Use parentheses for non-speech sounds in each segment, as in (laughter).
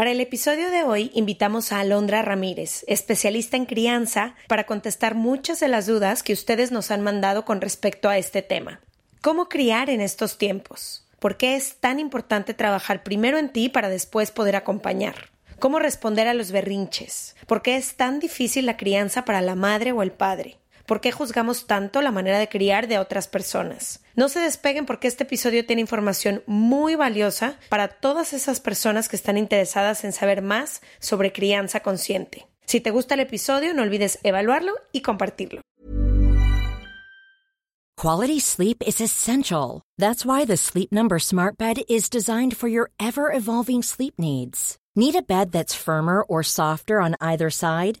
Para el episodio de hoy invitamos a Alondra Ramírez, especialista en crianza, para contestar muchas de las dudas que ustedes nos han mandado con respecto a este tema. ¿Cómo criar en estos tiempos? ¿Por qué es tan importante trabajar primero en ti para después poder acompañar? ¿Cómo responder a los berrinches? ¿Por qué es tan difícil la crianza para la madre o el padre? ¿Por qué juzgamos tanto la manera de criar de otras personas? No se despeguen porque este episodio tiene información muy valiosa para todas esas personas que están interesadas en saber más sobre crianza consciente. Si te gusta el episodio, no olvides evaluarlo y compartirlo. Quality sleep is essential. That's why the Sleep Number Smart Bed is designed for your ever evolving sleep needs. Need a bed that's firmer or softer on either side?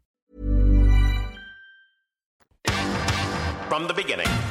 From the beginning.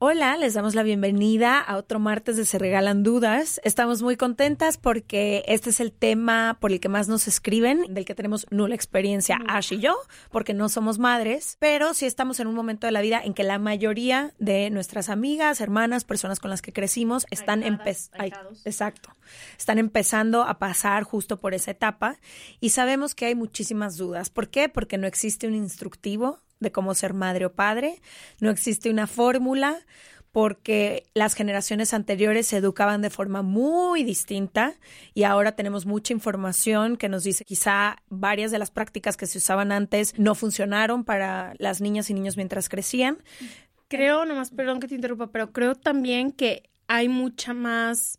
Hola, les damos la bienvenida a otro martes de Se Regalan Dudas. Estamos muy contentas porque este es el tema por el que más nos escriben, del que tenemos nula experiencia Ash y yo, porque no somos madres, pero sí estamos en un momento de la vida en que la mayoría de nuestras amigas, hermanas, personas con las que crecimos están empezando, exacto, están empezando a pasar justo por esa etapa y sabemos que hay muchísimas dudas. ¿Por qué? Porque no existe un instructivo de cómo ser madre o padre. No existe una fórmula porque las generaciones anteriores se educaban de forma muy distinta y ahora tenemos mucha información que nos dice quizá varias de las prácticas que se usaban antes no funcionaron para las niñas y niños mientras crecían. Creo, nomás perdón que te interrumpa, pero creo también que hay mucha más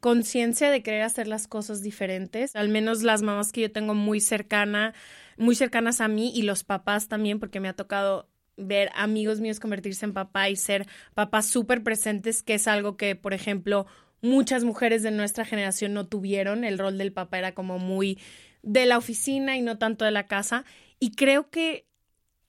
conciencia de querer hacer las cosas diferentes. Al menos las mamás que yo tengo muy cercana muy cercanas a mí y los papás también, porque me ha tocado ver amigos míos convertirse en papá y ser papás súper presentes, que es algo que, por ejemplo, muchas mujeres de nuestra generación no tuvieron. El rol del papá era como muy de la oficina y no tanto de la casa. Y creo que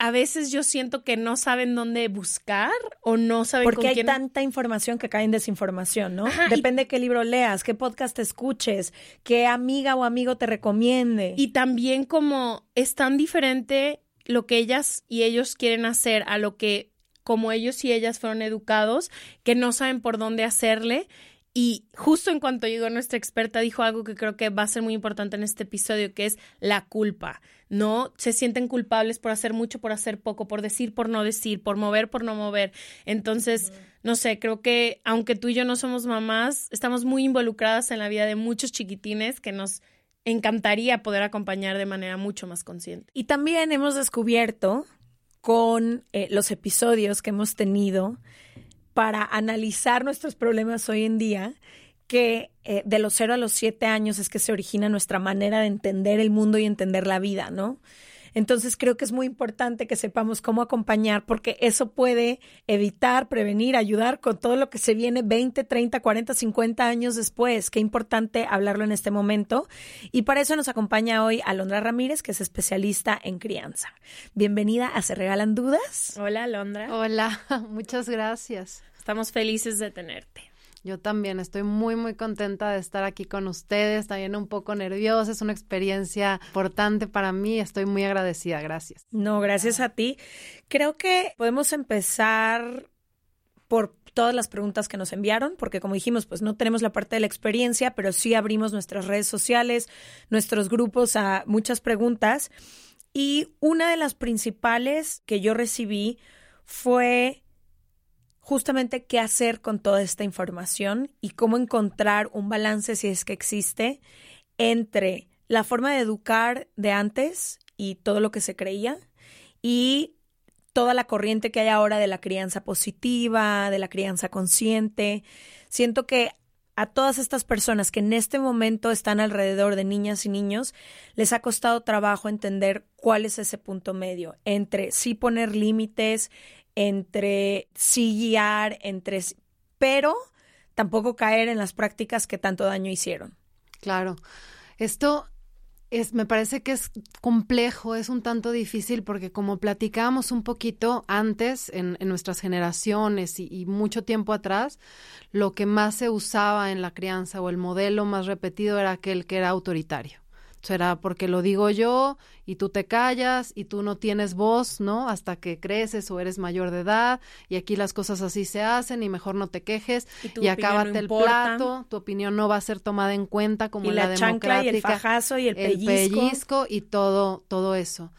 a veces yo siento que no saben dónde buscar o no saben Porque hay tanta información que cae en desinformación, ¿no? Depende qué libro leas, qué podcast escuches, qué amiga o amigo te recomiende. Y también como es tan diferente lo que ellas y ellos quieren hacer a lo que como ellos y ellas fueron educados, que no saben por dónde hacerle y justo en cuanto llegó nuestra experta, dijo algo que creo que va a ser muy importante en este episodio, que es la culpa. No se sienten culpables por hacer mucho, por hacer poco, por decir, por no decir, por mover, por no mover. Entonces, no sé, creo que aunque tú y yo no somos mamás, estamos muy involucradas en la vida de muchos chiquitines que nos encantaría poder acompañar de manera mucho más consciente. Y también hemos descubierto con eh, los episodios que hemos tenido para analizar nuestros problemas hoy en día, que eh, de los cero a los siete años es que se origina nuestra manera de entender el mundo y entender la vida, ¿no? Entonces creo que es muy importante que sepamos cómo acompañar porque eso puede evitar, prevenir, ayudar con todo lo que se viene 20, 30, 40, 50 años después. Qué importante hablarlo en este momento. Y para eso nos acompaña hoy Alondra Ramírez, que es especialista en crianza. Bienvenida a Se Regalan Dudas. Hola, Alondra. Hola, (laughs) muchas gracias. Estamos felices de tenerte. Yo también estoy muy, muy contenta de estar aquí con ustedes, también un poco nerviosa, es una experiencia importante para mí, estoy muy agradecida, gracias. No, gracias a ti. Creo que podemos empezar por todas las preguntas que nos enviaron, porque como dijimos, pues no tenemos la parte de la experiencia, pero sí abrimos nuestras redes sociales, nuestros grupos a muchas preguntas. Y una de las principales que yo recibí fue justamente qué hacer con toda esta información y cómo encontrar un balance, si es que existe, entre la forma de educar de antes y todo lo que se creía y toda la corriente que hay ahora de la crianza positiva, de la crianza consciente. Siento que a todas estas personas que en este momento están alrededor de niñas y niños, les ha costado trabajo entender cuál es ese punto medio entre sí poner límites, entre sí guiar, entre pero tampoco caer en las prácticas que tanto daño hicieron. Claro. Esto es, me parece que es complejo, es un tanto difícil porque como platicábamos un poquito antes en, nuestras generaciones y, y, mucho tiempo atrás, lo que más se usaba en la crianza o el modelo más repetido era aquel que era autoritario será porque lo digo yo y tú te callas y tú no tienes voz, ¿no? Hasta que creces o eres mayor de edad y aquí las cosas así se hacen y mejor no te quejes y, acábate el plato, tu opinión no va a ser tomada en cuenta como y la, la chancla y el fajazo y el pellizco. El pellizco y todo, todo eso.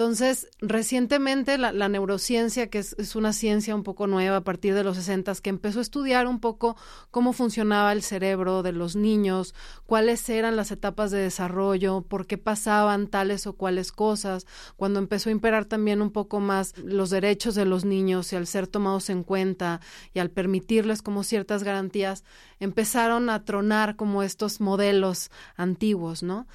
Entonces, recientemente la, neurociencia, que es, una ciencia un poco nueva a partir de los 60, que empezó a estudiar un poco cómo funcionaba el cerebro de los niños, cuáles eran las etapas de desarrollo, por qué pasaban tales o cuales cosas, cuando empezó a imperar también un poco más los derechos de los niños y al ser tomados en cuenta y al permitirles como ciertas garantías, empezaron a tronar como estos modelos antiguos, ¿no?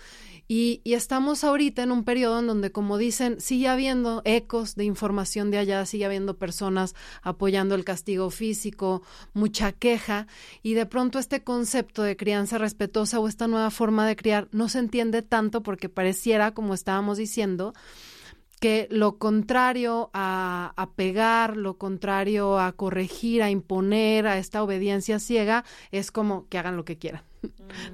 Y, estamos ahorita en un periodo en donde, como dicen, sigue habiendo ecos de información de allá, sigue habiendo personas apoyando el castigo físico, mucha queja, y de pronto este concepto de crianza respetuosa o esta nueva forma de criar no se entiende tanto porque pareciera, como estábamos diciendo, que lo contrario a, a, pegar, lo contrario a corregir, a imponer, a esta obediencia ciega, es como que hagan lo que quieran.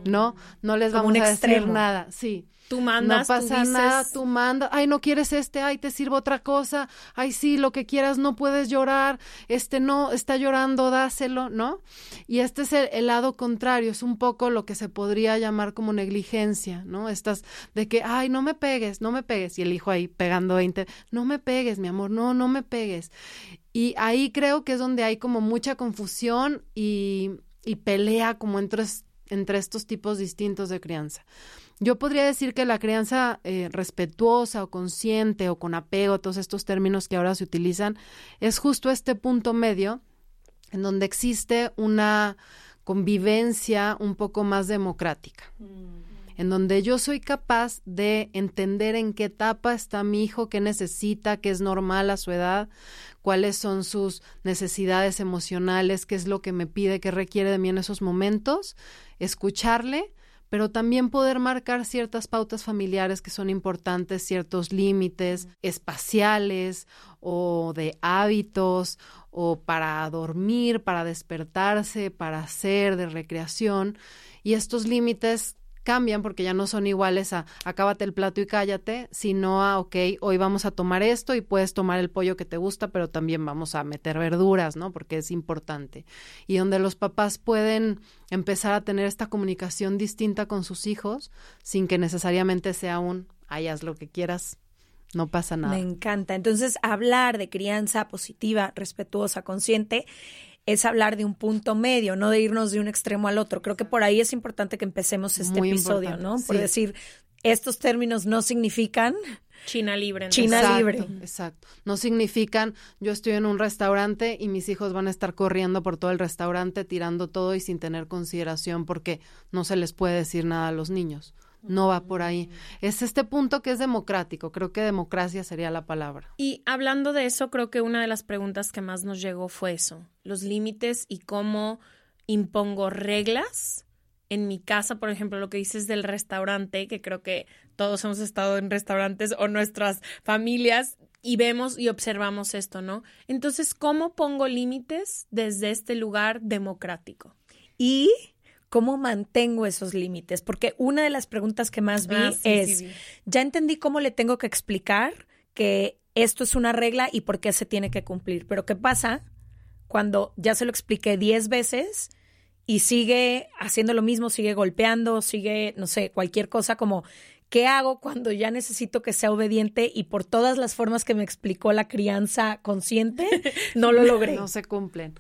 No, no les vamos a decir nada. Sí. Tú mandas, no pasa nada, tú mandas, ay, no quieres este, ay, te sirvo otra cosa, ay, sí, lo que quieras, no puedes llorar, este no, está llorando, dáselo, ¿no? Y este es el, lado contrario, es un poco lo que se podría llamar como negligencia, ¿no? Estas de que, ay, no me pegues, no me pegues, y el hijo ahí pegando 20, no me pegues, mi amor, no, no me pegues. Y ahí creo que es donde hay como mucha confusión y, y pelea como entre entre estos tipos distintos de crianza. Yo podría decir que la crianza eh, respetuosa o consciente o con apego, todos estos términos que ahora se utilizan, es justo este punto medio en donde existe una convivencia un poco más democrática. En donde yo soy capaz de entender en qué etapa está mi hijo, qué necesita, qué es normal a su edad, cuáles son sus necesidades emocionales, qué es lo que me pide, qué requiere de mí en esos momentos, escucharle, pero también poder marcar ciertas pautas familiares que son importantes, ciertos límites espaciales o de hábitos o para dormir, para despertarse, para hacer de recreación. Y estos límites cambian porque ya no son iguales a acábate el plato y cállate, sino a, ok, hoy vamos a tomar esto y puedes tomar el pollo que te gusta, pero también vamos a meter verduras, ¿no? Porque es importante. Y donde los papás pueden empezar a tener esta comunicación distinta con sus hijos sin que necesariamente sea un, hayas lo que quieras, no pasa nada. Me encanta. Entonces, hablar de crianza positiva, respetuosa, consciente es hablar de un punto medio, no de irnos de un extremo al otro. Creo que por ahí es importante que empecemos este episodio, ¿no? Por decir, estos términos no significan China libre. China libre. Exacto. No significan yo estoy en un restaurante y mis hijos van a estar corriendo por todo el restaurante tirando todo y sin tener consideración porque no se les puede decir nada a los niños. No va por ahí. Es este punto que es democrático, creo que democracia sería la palabra. Y hablando de eso, creo que una de las preguntas que más nos llegó fue eso, los límites y cómo impongo reglas en mi casa, por ejemplo, lo que dices del restaurante, que creo que todos hemos estado en restaurantes o nuestras familias y vemos y observamos esto, ¿no? Entonces, ¿cómo pongo límites desde este lugar democrático? Y ¿Cómo mantengo esos límites? Porque una de las preguntas que más vi Ah, sí, es, sí, ya entendí cómo le tengo que explicar que esto es una regla y por qué se tiene que cumplir. Pero ¿qué pasa cuando ya se lo expliqué 10 veces y sigue haciendo lo mismo, sigue golpeando, sigue, no sé, cualquier cosa como, ¿qué hago cuando ya necesito que sea obediente y por todas las formas que me explicó la crianza consciente, no lo (laughs) logré? No se cumplen.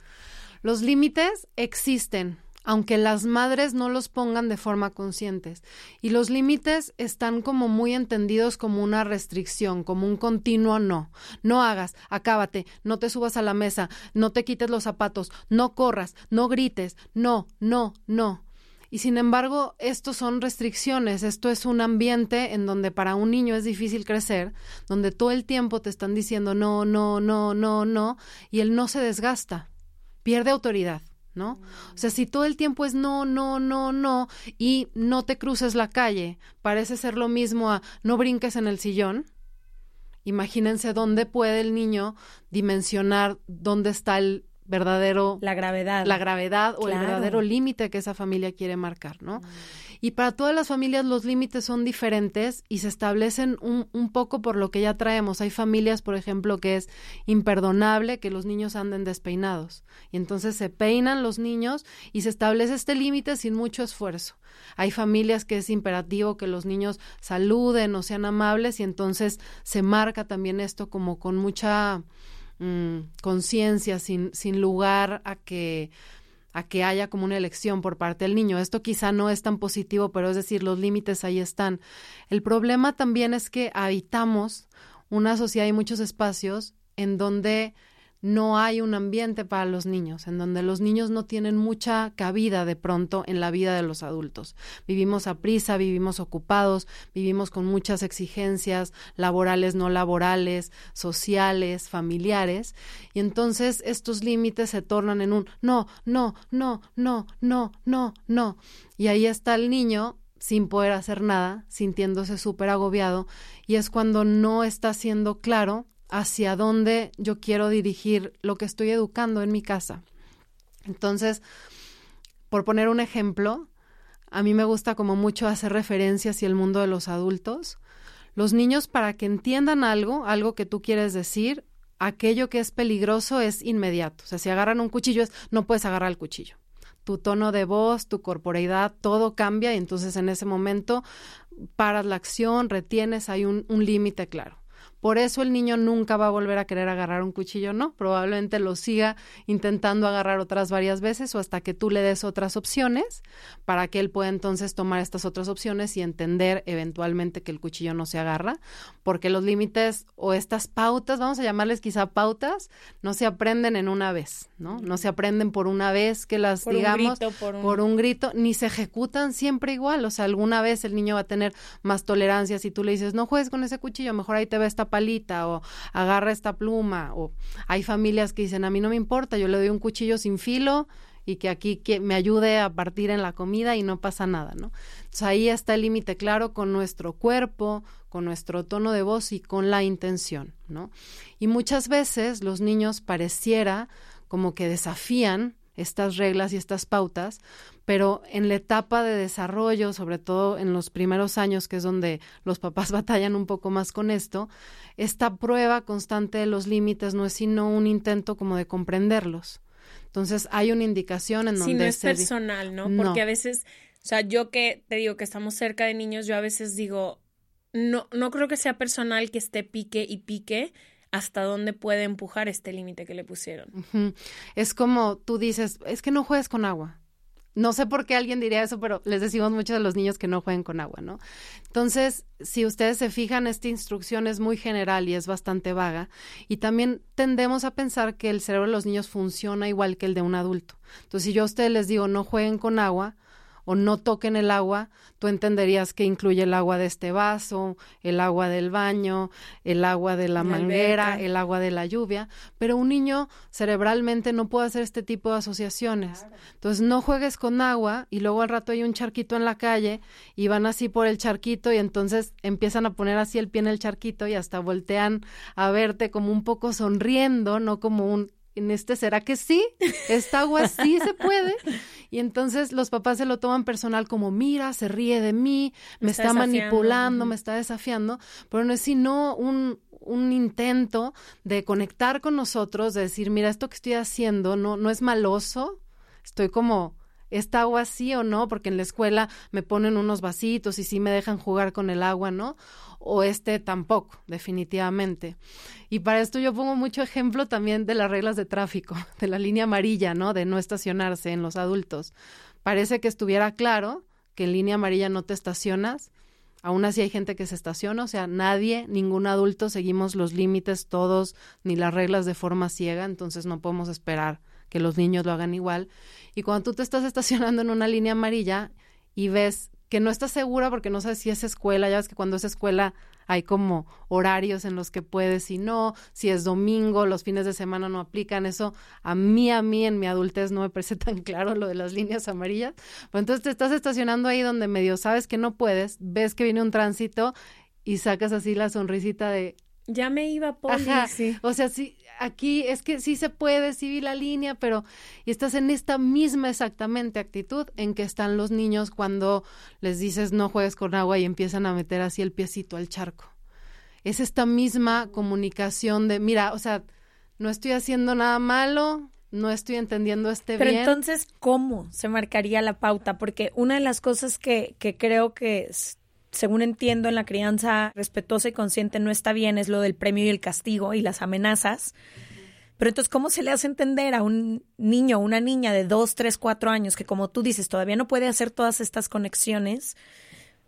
Los límites existen, aunque las madres no los pongan de forma consciente. Y los límites están como muy entendidos como una restricción, como un continuo no. No hagas, acábate, no te subas a la mesa, no te quites los zapatos, no corras, no grites, no, no, no. Y sin embargo, estos son restricciones, esto es un ambiente en donde para un niño es difícil crecer, donde todo el tiempo te están diciendo no, no, no, no, no, y él no se desgasta, pierde autoridad. ¿No? O sea, si todo el tiempo es no, no, no, no, y no te cruces la calle, parece ser lo mismo a no brinques en el sillón, imagínense dónde puede el niño dimensionar dónde está el verdadero La gravedad. la gravedad o el verdadero límite que esa familia quiere marcar, ¿no? Y para todas las familias los límites son diferentes y se establecen un, un poco por lo que ya traemos. Hay familias, por ejemplo, que es imperdonable que los niños anden despeinados. Y entonces se peinan los niños y se establece este límite sin mucho esfuerzo. Hay familias que es imperativo que los niños saluden o sean amables y entonces se marca también esto como con mucha mm, conciencia, sin, sin lugar a que a que haya como una elección por parte del niño. Esto quizá no es tan positivo, pero es decir, los límites ahí están. El problema también es que habitamos una sociedad y muchos espacios en donde no hay un ambiente para los niños, en donde los niños no tienen mucha cabida de pronto en la vida de los adultos. Vivimos a prisa, vivimos ocupados, vivimos con muchas exigencias laborales, no laborales, sociales, familiares, y entonces estos límites se tornan en un no, no, no, no, no, no, no. Y ahí está el niño sin poder hacer nada, sintiéndose súper agobiado, y es cuando no está siendo claro hacia dónde yo quiero dirigir lo que estoy educando en mi casa. Entonces, por poner un ejemplo, a mí me gusta como mucho hacer referencias hacia el mundo de los adultos. Los niños, para que entiendan algo, algo que tú quieres decir, aquello que es peligroso es inmediato. O sea, si agarran un cuchillo, es, no puedes agarrar el cuchillo. Tu tono de voz, tu corporeidad, todo cambia y entonces en ese momento paras la acción, retienes, hay un límite claro. Por eso el niño nunca va a volver a querer agarrar un cuchillo, no, probablemente lo siga intentando agarrar otras varias veces o hasta que tú le des otras opciones para que él pueda entonces tomar estas otras opciones y entender eventualmente que el cuchillo no se agarra, porque los límites o estas pautas, vamos a llamarles quizá pautas, no se aprenden en una vez, ¿no? No se aprenden por una vez que las Por un digamos grito, por un- por un grito, ni se ejecutan siempre igual. O sea, alguna vez el niño va a tener más tolerancia si tú le dices, no juegues con ese cuchillo, mejor ahí te ve esta palita o agarra esta pluma. O hay familias que dicen, a mí no me importa, yo le doy un cuchillo sin filo y que aquí que me ayude a partir en la comida y no pasa nada, ¿no? Entonces ahí está el límite claro con nuestro cuerpo, con nuestro tono de voz y con la intención, ¿no? Y muchas veces los niños pareciera como que desafían estas reglas y estas pautas, pero en la etapa de desarrollo, sobre todo en los primeros años, que es donde los papás (laughs) batallan un poco más con esto, esta prueba constante de los límites no es sino un intento como de comprenderlos. Entonces hay una indicación en donde Si no es se personal, ¿no? No. Porque a veces, o sea, yo que te digo que estamos cerca de niños, yo a veces digo, no, no creo que sea personal que esté pique y pique hasta dónde puede empujar este límite que le pusieron. Es como tú dices, es que no juegues con agua. No sé por qué alguien diría eso, pero les decimos mucho a los niños que no jueguen con agua, ¿no? Entonces, si ustedes se fijan, esta instrucción es muy general y es bastante vaga. Y también tendemos a pensar que el cerebro de los niños funciona igual que el de un adulto. Entonces, si yo a ustedes les digo no jueguen con agua, o no toquen el agua, tú entenderías que incluye el agua de este vaso, el agua del baño, el agua de la, manguera, el agua de la lluvia, pero un niño cerebralmente no puede hacer este tipo de asociaciones. Entonces no juegues con agua y luego al rato hay un charquito en la calle y van así por el charquito y entonces empiezan a poner así el pie en el charquito y hasta voltean a verte como un poco sonriendo, no como un en este, ¿será que sí? Esta agua sí se puede. Y entonces los papás se lo toman personal como, mira, se ríe de mí, me, está, manipulando, me está desafiando, pero no es sino un, un intento de conectar con nosotros, de decir, mira, esto que estoy haciendo no, no es maloso, estoy como ¿Está agua sí o no? Porque en la escuela me ponen unos vasitos y sí me dejan jugar con el agua, ¿no? O este tampoco, definitivamente. Y para esto yo pongo mucho ejemplo también de las reglas de tráfico, (laughs) de la línea amarilla, ¿no? De no estacionarse en los adultos. Parece que estuviera claro que en línea amarilla no te estacionas, Aún así hay gente que se estaciona, o sea, nadie, ningún adulto seguimos los límites todos ni las reglas de forma ciega, entonces no podemos esperar que los niños lo hagan igual. Y cuando tú te estás (laughs) estacionando en una línea amarilla y ves que no estás segura porque no sabes si es escuela, ya ves que cuando es escuela hay como horarios en los que puedes y no, si es domingo, los fines de semana no aplican, eso a mí, a mí en mi adultez no me parece (laughs) tan claro lo de las líneas amarillas, pues entonces te estás estacionando ahí donde medio sabes que no puedes, ves que viene un tránsito y sacas así la sonrisita de... Ya me iba, por sí. O sea, sí, aquí es que sí se puede, sí vi la línea, pero y estás en esta misma exactamente actitud en que están los niños cuando les dices no juegues con agua y empiezan a meter así el piecito al charco. Es esta misma comunicación de, mira, o sea, no estoy haciendo nada malo, no estoy entendiendo este Pero bien. Pero entonces, ¿cómo se marcaría la pauta? Porque una de las cosas que, que creo que según entiendo, en la crianza respetuosa y consciente no está bien, es lo del premio y el castigo y las amenazas. Pero entonces, ¿cómo se le hace entender a un niño o una niña de dos, tres, cuatro años que, como tú dices, todavía no puede hacer todas estas conexiones,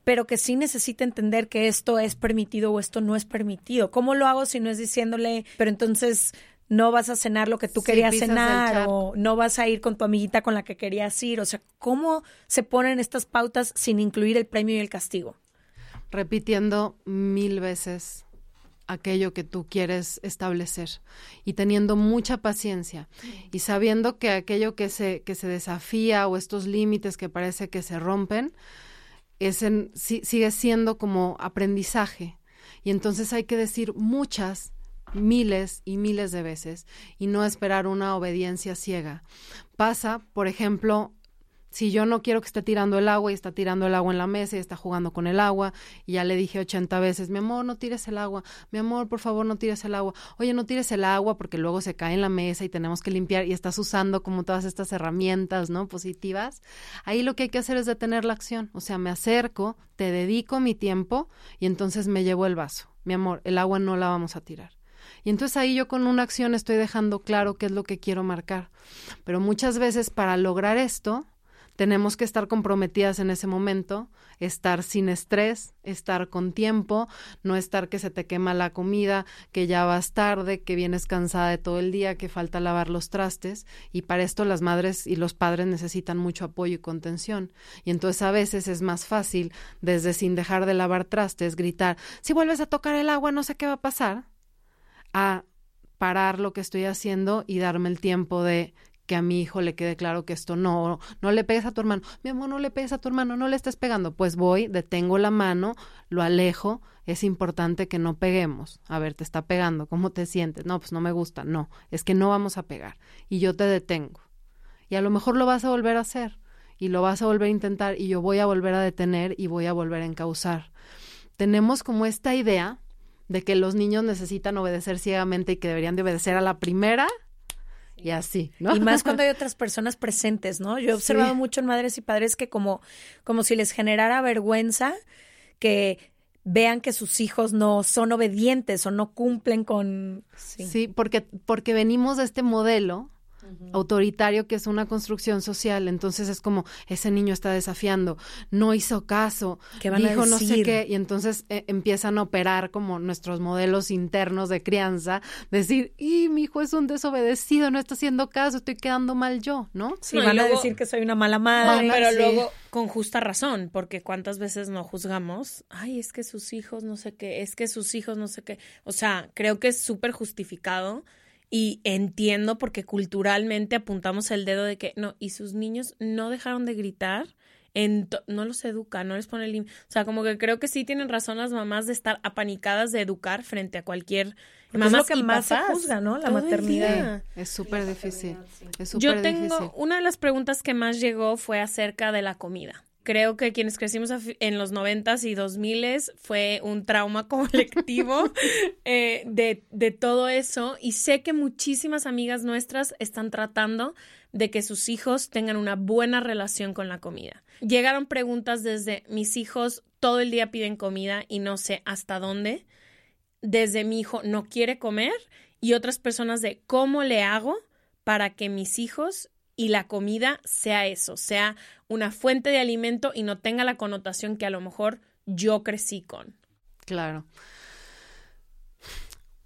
pero que sí necesita entender que esto es permitido o esto no es permitido? ¿Cómo lo hago si no es diciéndole, pero entonces no vas a cenar lo que tú querías cenar o no vas a ir con tu amiguita con la que querías ir? O sea, ¿cómo se ponen estas pautas sin incluir el premio y el castigo? Repitiendo mil veces aquello que tú quieres establecer y teniendo mucha paciencia y sabiendo que aquello que se, que se desafía o estos límites que parece que se rompen es en, sigue siendo como aprendizaje y entonces hay que decir muchas miles y miles de veces y no esperar una obediencia ciega. Pasa, por ejemplo, si yo no quiero que esté tirando el agua y está tirando el agua en la mesa y está jugando con el agua y ya le dije 80 veces, mi amor, no tires el agua, mi amor, por favor, no tires el agua, oye, no tires el agua porque luego se cae en la mesa y tenemos que limpiar y estás usando como todas estas herramientas, ¿no? Positivas. Ahí lo que hay que hacer es detener la acción, o sea, me acerco, te dedico mi tiempo y entonces me llevo el vaso. Mi amor, el agua no la vamos a tirar. Y entonces ahí yo con una acción estoy dejando claro qué es lo que quiero marcar. Pero muchas veces para lograr esto, tenemos que estar comprometidas en ese momento, estar sin estrés, estar con tiempo, no estar que se te quema la comida, que ya vas tarde, que vienes cansada de todo el día, que falta lavar los trastes. Y para esto las madres y los padres necesitan mucho apoyo y contención. Y entonces a veces es más fácil, desde sin dejar de lavar trastes, gritar, si vuelves a tocar el agua no sé qué va a pasar, a parar lo que estoy haciendo y darme el tiempo de a mi hijo le quede claro que esto no, no le pegues a tu hermano, mi amor, no le pegues a tu hermano, no le estés pegando, pues voy, detengo la mano, lo alejo, es importante que no peguemos, a ver, te está pegando, ¿cómo te sientes? No, pues no me gusta, no, es que no vamos a pegar y yo te detengo. Y a lo mejor lo vas a volver a hacer y lo vas a volver a intentar y yo voy a volver a detener y voy a volver a encauzar. Tenemos como esta idea de que los niños necesitan obedecer ciegamente y que deberían de obedecer a la primera y así, ¿no? Y más cuando hay (laughs) otras personas presentes, ¿no? Yo he observado mucho en madres y padres que como, como si les generara vergüenza que vean que sus hijos no son obedientes o no cumplen con... Sí, porque, porque venimos de este modelo autoritario que es una construcción social. Entonces es como, ese niño está desafiando, no hizo caso, ¿Qué van a dijo no sé qué, y entonces eh, empiezan a operar como nuestros modelos internos de crianza, decir, y mi hijo es un desobedecido, no está haciendo caso, estoy quedando mal yo, ¿no? Sí, No, y van a decir que soy una mala No, madre. pero sí. luego con justa razón, porque cuántas veces no juzgamos, ay, es que sus hijos no sé qué, es que sus hijos no sé qué. O sea, creo que es súper justificado y entiendo porque culturalmente apuntamos el dedo de que no, y sus niños no dejaron de gritar. En no los educa, no les pone el... O sea, como que creo que sí tienen razón las mamás de estar apanicadas de educar frente a cualquier... Es lo que y más se juzga, ¿no? La todo maternidad. Es súper difícil. Es Yo súper tengo difícil. una de las preguntas que más llegó fue acerca de la comida. Creo que quienes crecimos en los noventas y dos miles fue un trauma (laughs) colectivo eh, de, de todo eso. Y sé que muchísimas amigas nuestras están tratando de que sus hijos tengan una buena relación con la comida. Llegaron preguntas desde mis hijos todo el día piden comida y no sé hasta dónde, desde mi hijo no quiere comer y otras personas de cómo le hago para que mis hijos y la comida sea eso, sea una fuente de alimento y no tenga la connotación que a lo mejor yo crecí con. Claro.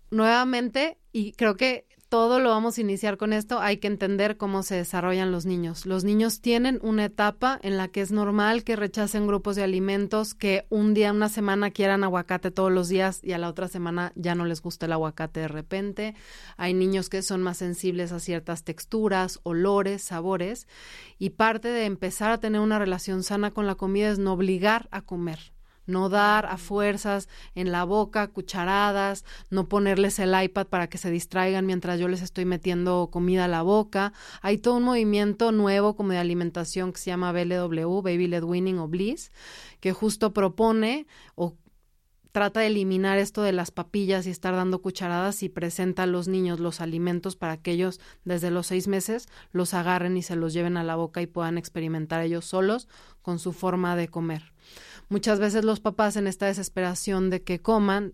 Nuevamente, y creo que todo lo vamos a iniciar con esto, hay que entender cómo se desarrollan los niños. Los niños tienen una etapa en la que es normal que rechacen grupos de alimentos, que un día, una semana quieran aguacate todos los días y a la otra semana ya no les gusta el aguacate de repente. Hay niños que son más sensibles a ciertas texturas, olores, sabores, y parte de empezar a tener una relación sana con la comida es no obligar a comer no dar a fuerzas en la boca, cucharadas, no ponerles el iPad para que se distraigan mientras yo les estoy metiendo comida a la boca. Hay todo un movimiento nuevo como de alimentación que se llama BLW, Baby Led Winning o Bliss, que justo propone o trata de eliminar esto de las papillas y estar dando cucharadas y presenta a los niños los alimentos para que ellos desde los seis meses los agarren y se los lleven a la boca y puedan experimentar ellos solos con su forma de comer. Muchas veces los papás en esta desesperación de que coman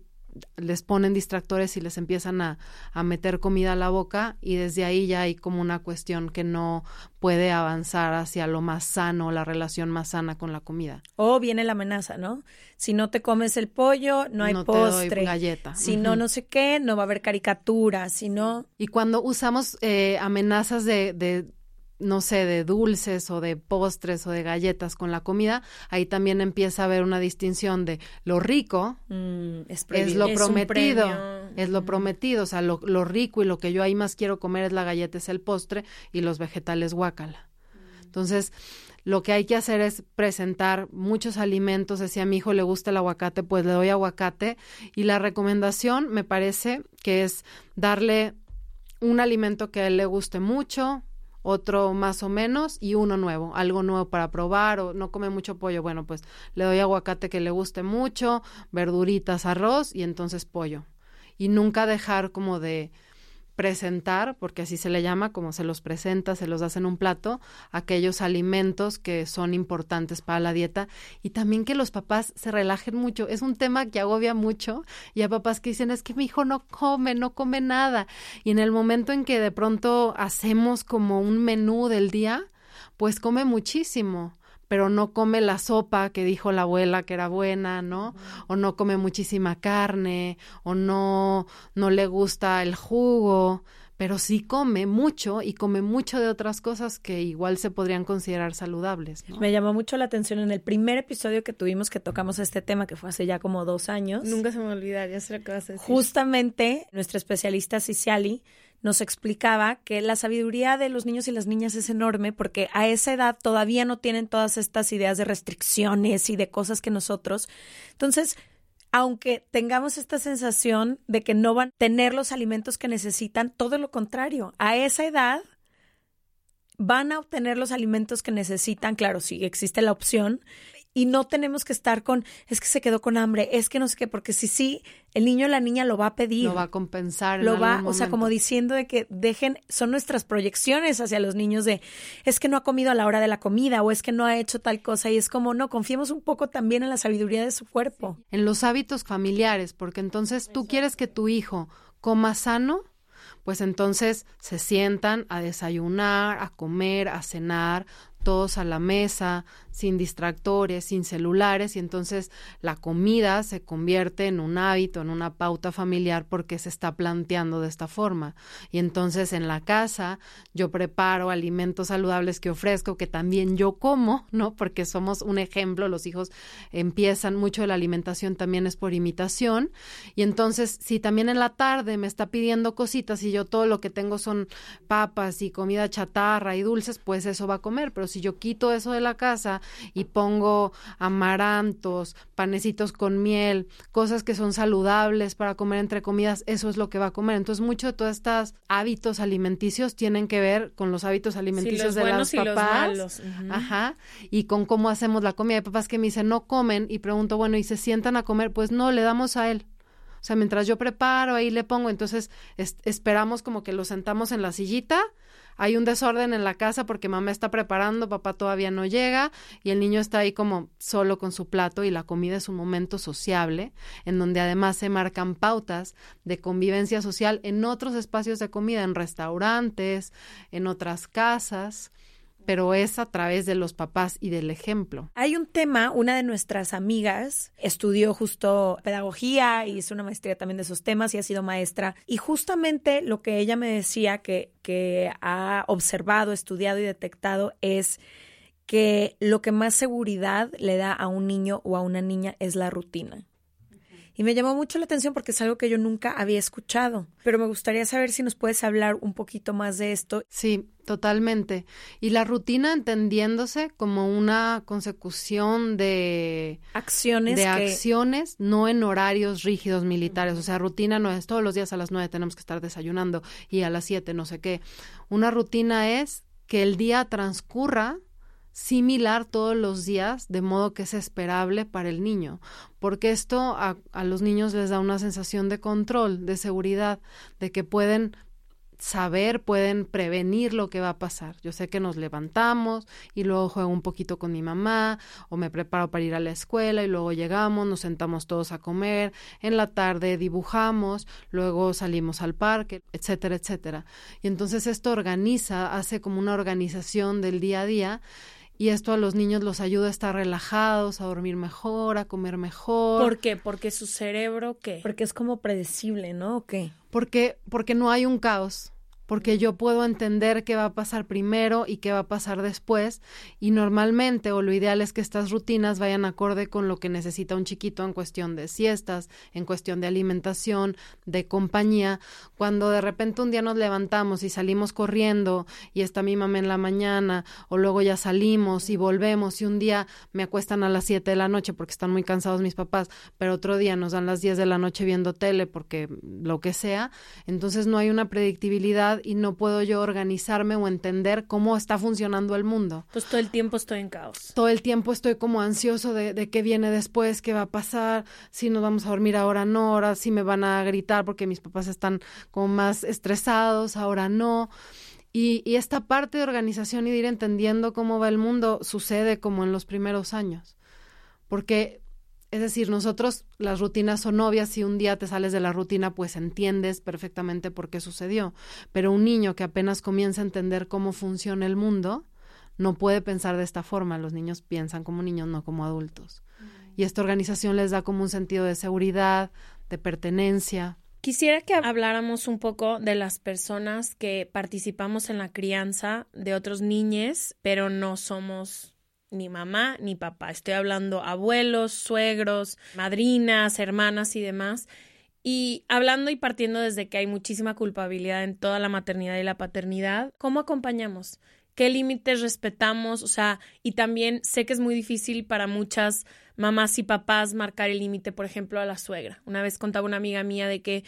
les ponen distractores y les empiezan a, a, meter comida a la boca y desde ahí ya hay como una cuestión que no puede avanzar hacia lo más sano, la relación más sana con la comida. O viene la amenaza, ¿no? Si no te comes el pollo, no hay no postre. Te doy galleta. Si uh -huh. no, no sé qué, no va a haber caricatura, si no... Y cuando usamos eh, amenazas de, de no sé, de dulces o de postres o de galletas con la comida, ahí también empieza a haber una distinción de lo rico mm, es, es, lo es prometido, es lo prometido, o sea, lo, lo, rico y lo que yo ahí más quiero comer es la galleta, es el postre y los vegetales guácala. Entonces, lo que hay que hacer es presentar muchos alimentos. Si a mi hijo le gusta el aguacate, pues le doy aguacate. Y la recomendación me parece que es darle un alimento que a él le guste mucho, otro más o menos y uno nuevo, algo nuevo para probar o no come mucho pollo, bueno, pues le doy aguacate que le guste mucho, verduritas, arroz y entonces pollo. Y nunca dejar como de presentar, porque así se le llama, como se los presenta, se los hace en un plato, aquellos alimentos que son importantes para la dieta y también que los papás se relajen mucho. Es un tema que agobia mucho y hay papás que dicen, es que mi hijo no come, no come nada. Y en el momento en que de pronto hacemos como un menú del día, pues come muchísimo pero no come la sopa que dijo la abuela que era buena, ¿no? O no come muchísima carne, o no, no le gusta el jugo, pero sí come mucho y come mucho de otras cosas que igual se podrían considerar saludables. ¿no? Me llamó mucho la atención en el primer episodio que tuvimos que tocamos este tema, que fue hace ya como dos años. Nunca se me olvida, ya sé lo que vas a decir. Justamente nuestra especialista Ciciali nos explicaba que la sabiduría de los niños y las niñas es enorme porque a esa edad todavía no tienen todas estas ideas de restricciones y de cosas que nosotros. Entonces, aunque tengamos esta sensación de que no van a tener los alimentos que necesitan, todo lo contrario, a esa edad van a obtener los alimentos que necesitan, claro, sí existe la opción, y no tenemos que estar con, es que se quedó con hambre, es que no sé qué, porque si sí, el niño o la niña lo va a pedir. Lo va a compensar. Lo va, o sea, como diciendo de que dejen, son nuestras proyecciones hacia los niños de, es que no ha comido a la hora de la comida o es que no ha hecho tal cosa y es como, no, confiemos un poco también en la sabiduría de su cuerpo. En los hábitos familiares, porque entonces tú quieres que tu hijo coma sano, pues entonces se sientan a desayunar, a comer, a cenar, todos a la mesa, sin distractores, sin celulares, y entonces la comida se convierte en un hábito, en una pauta familiar porque se está planteando de esta forma. Y entonces en la casa yo preparo alimentos saludables que ofrezco, que también yo como, ¿no? Porque somos un ejemplo, los hijos empiezan mucho de la alimentación también es por imitación. Y entonces, si también en la tarde me está pidiendo cositas y yo todo lo que tengo son papas y comida chatarra y dulces, pues eso va a comer. Pero si yo quito eso de la casa y pongo amarantos, panecitos con miel, cosas que son saludables para comer entre comidas, eso es lo que va a comer. Entonces, mucho de todos estos hábitos alimenticios tienen que ver con los hábitos alimenticios de los papás. Ajá. Y con cómo hacemos la comida. Hay papás que me dicen no comen y pregunto, bueno, ¿y se sientan a comer? Pues no, le damos a él. O sea, mientras yo preparo, ahí le pongo, entonces esperamos como que lo sentamos en la sillita hay un desorden en la casa porque mamá está preparando, papá todavía no llega y el niño está ahí como solo con su plato y la comida es un momento sociable en donde además se marcan pautas de convivencia social en otros espacios de comida, en restaurantes, en otras casas pero es a través de los papás y del ejemplo. Hay un tema, una de nuestras amigas estudió justo pedagogía y hizo una maestría también de esos temas y ha sido maestra. Y justamente lo que ella me decía que, ha observado, estudiado y detectado es que lo que más seguridad le da a un niño o a una niña es la rutina. Y me llamó mucho la atención porque es algo que yo nunca había escuchado. Pero me gustaría saber si nos puedes hablar un poquito más de esto. Sí, totalmente. Y la rutina entendiéndose como una consecución de acciones. De acciones, no en horarios rígidos militares. O sea, rutina no es todos los días a las nueve tenemos que estar desayunando y a las siete no sé qué. Una rutina es que el día transcurra similar todos los días, de modo que es esperable para el niño, porque esto a, los niños les da una sensación de control, de seguridad, de que pueden saber, pueden prevenir lo que va a pasar. Yo sé que nos levantamos y luego juego un poquito con mi mamá o me preparo para ir a la escuela y luego llegamos, nos sentamos todos a comer, en la tarde dibujamos, luego salimos al parque, etcétera, etcétera. Y entonces esto organiza, hace como una organización del día a día y esto a los niños los ayuda a estar relajados, a dormir mejor, a comer mejor. ¿Por qué? Porque su cerebro, ¿qué? Porque es como predecible, ¿no? ¿O qué? Porque, porque no hay un caos porque yo puedo entender qué va a pasar primero y qué va a pasar después y normalmente o lo ideal es que estas rutinas vayan acorde con lo que necesita un chiquito en cuestión de siestas, en cuestión de alimentación, de compañía. Cuando de repente un día nos levantamos y salimos corriendo y está mi mamá en la mañana o luego ya salimos y volvemos y un día me acuestan a las 7 de la noche porque están muy cansados mis papás, pero otro día nos dan las 10 de la noche viendo tele porque lo que sea, entonces no hay una predictibilidad y no puedo yo organizarme o entender cómo está funcionando el mundo. Pues todo el tiempo estoy en caos. Todo el tiempo estoy como ansioso de, de qué viene después, qué va a pasar, si nos vamos a dormir ahora no, ahora sí me van a gritar porque mis papás están como más estresados, ahora no. Y, y, esta parte de organización y de ir entendiendo cómo va el mundo sucede como en los primeros años. Porque es decir, nosotros las rutinas son obvias, si un día te sales de la rutina, pues entiendes perfectamente por qué sucedió. Pero un niño que apenas comienza a entender cómo funciona el mundo, no puede pensar de esta forma. Los niños piensan como niños, no como adultos. Y esta organización les da como un sentido de seguridad, de pertenencia. Quisiera que habláramos un poco de las personas que participamos en la crianza de otros niños, pero no somos ni mamá ni papá. Estoy hablando abuelos, suegros, madrinas, hermanas y demás. Y hablando y partiendo desde que hay muchísima culpabilidad en toda la maternidad y la paternidad, ¿cómo acompañamos? ¿Qué límites respetamos? O sea, y también sé que es muy difícil para muchas mamás y papás marcar el límite, por ejemplo, a la suegra. Una vez contaba una amiga mía de que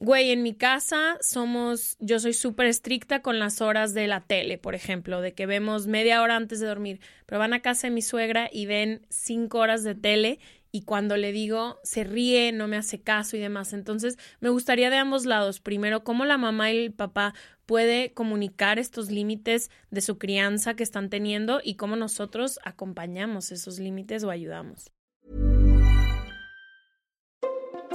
Güey, en mi casa somos, yo soy súper estricta con las horas de la tele, por ejemplo, de que vemos media hora antes de dormir, pero van a casa de mi suegra y ven cinco horas de tele y cuando le digo se ríe, no me hace caso y demás. Entonces, me gustaría de ambos lados, primero, cómo la mamá y el papá puede comunicar estos límites de su crianza que están teniendo y cómo nosotros acompañamos esos límites o ayudamos.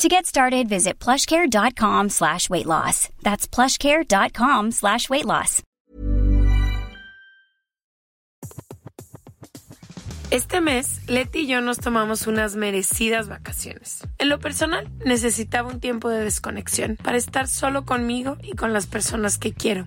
To get started, visit plushcare.com slash weight loss. That's plushcare.com slash weight loss. Este mes, Leti y yo nos tomamos unas merecidas vacaciones. En lo personal, necesitaba un tiempo de desconexión para estar solo conmigo y con las personas que quiero.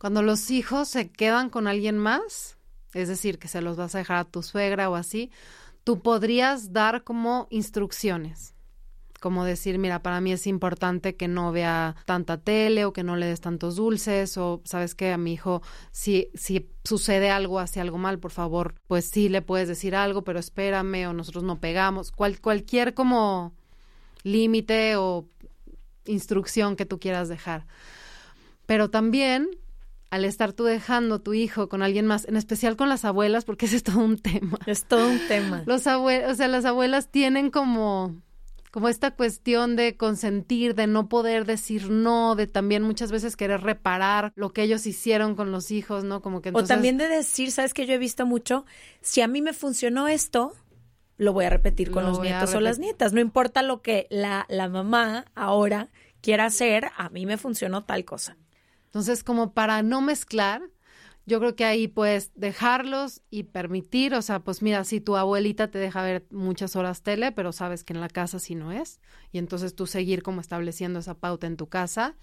Cuando los hijos se quedan con alguien más, es decir, que se los vas a dejar a tu suegra o así, tú podrías dar como instrucciones. Como decir, mira, para mí es importante que no vea tanta tele o que no le des tantos dulces o, sabes que a mi hijo, si, si sucede algo, hace algo mal, por favor, pues sí le puedes decir algo, pero espérame o nosotros no pegamos. Cual, cualquier como límite o instrucción que tú quieras dejar. Pero también al estar tú dejando tu hijo con alguien más, en especial con las abuelas, porque ese es todo un tema. (laughs) Es todo un tema. Los abuelos, o sea, las abuelas tienen como como esta cuestión de consentir, de no poder decir no, de también muchas veces querer reparar lo que ellos hicieron con los hijos, ¿no? Como que entonces... O también de decir, ¿sabes que yo he visto mucho? Si a mí me funcionó esto, lo voy a repetir con Lo los nietos o las nietas. No importa lo que la, la mamá ahora quiera hacer, a mí me funcionó tal cosa. Entonces, como para no mezclar, yo creo que ahí puedes dejarlos y permitir, o sea, pues mira, si tu abuelita te deja ver muchas horas tele, pero sabes que en la casa sí no es, y entonces tú seguir como estableciendo esa pauta en tu casa,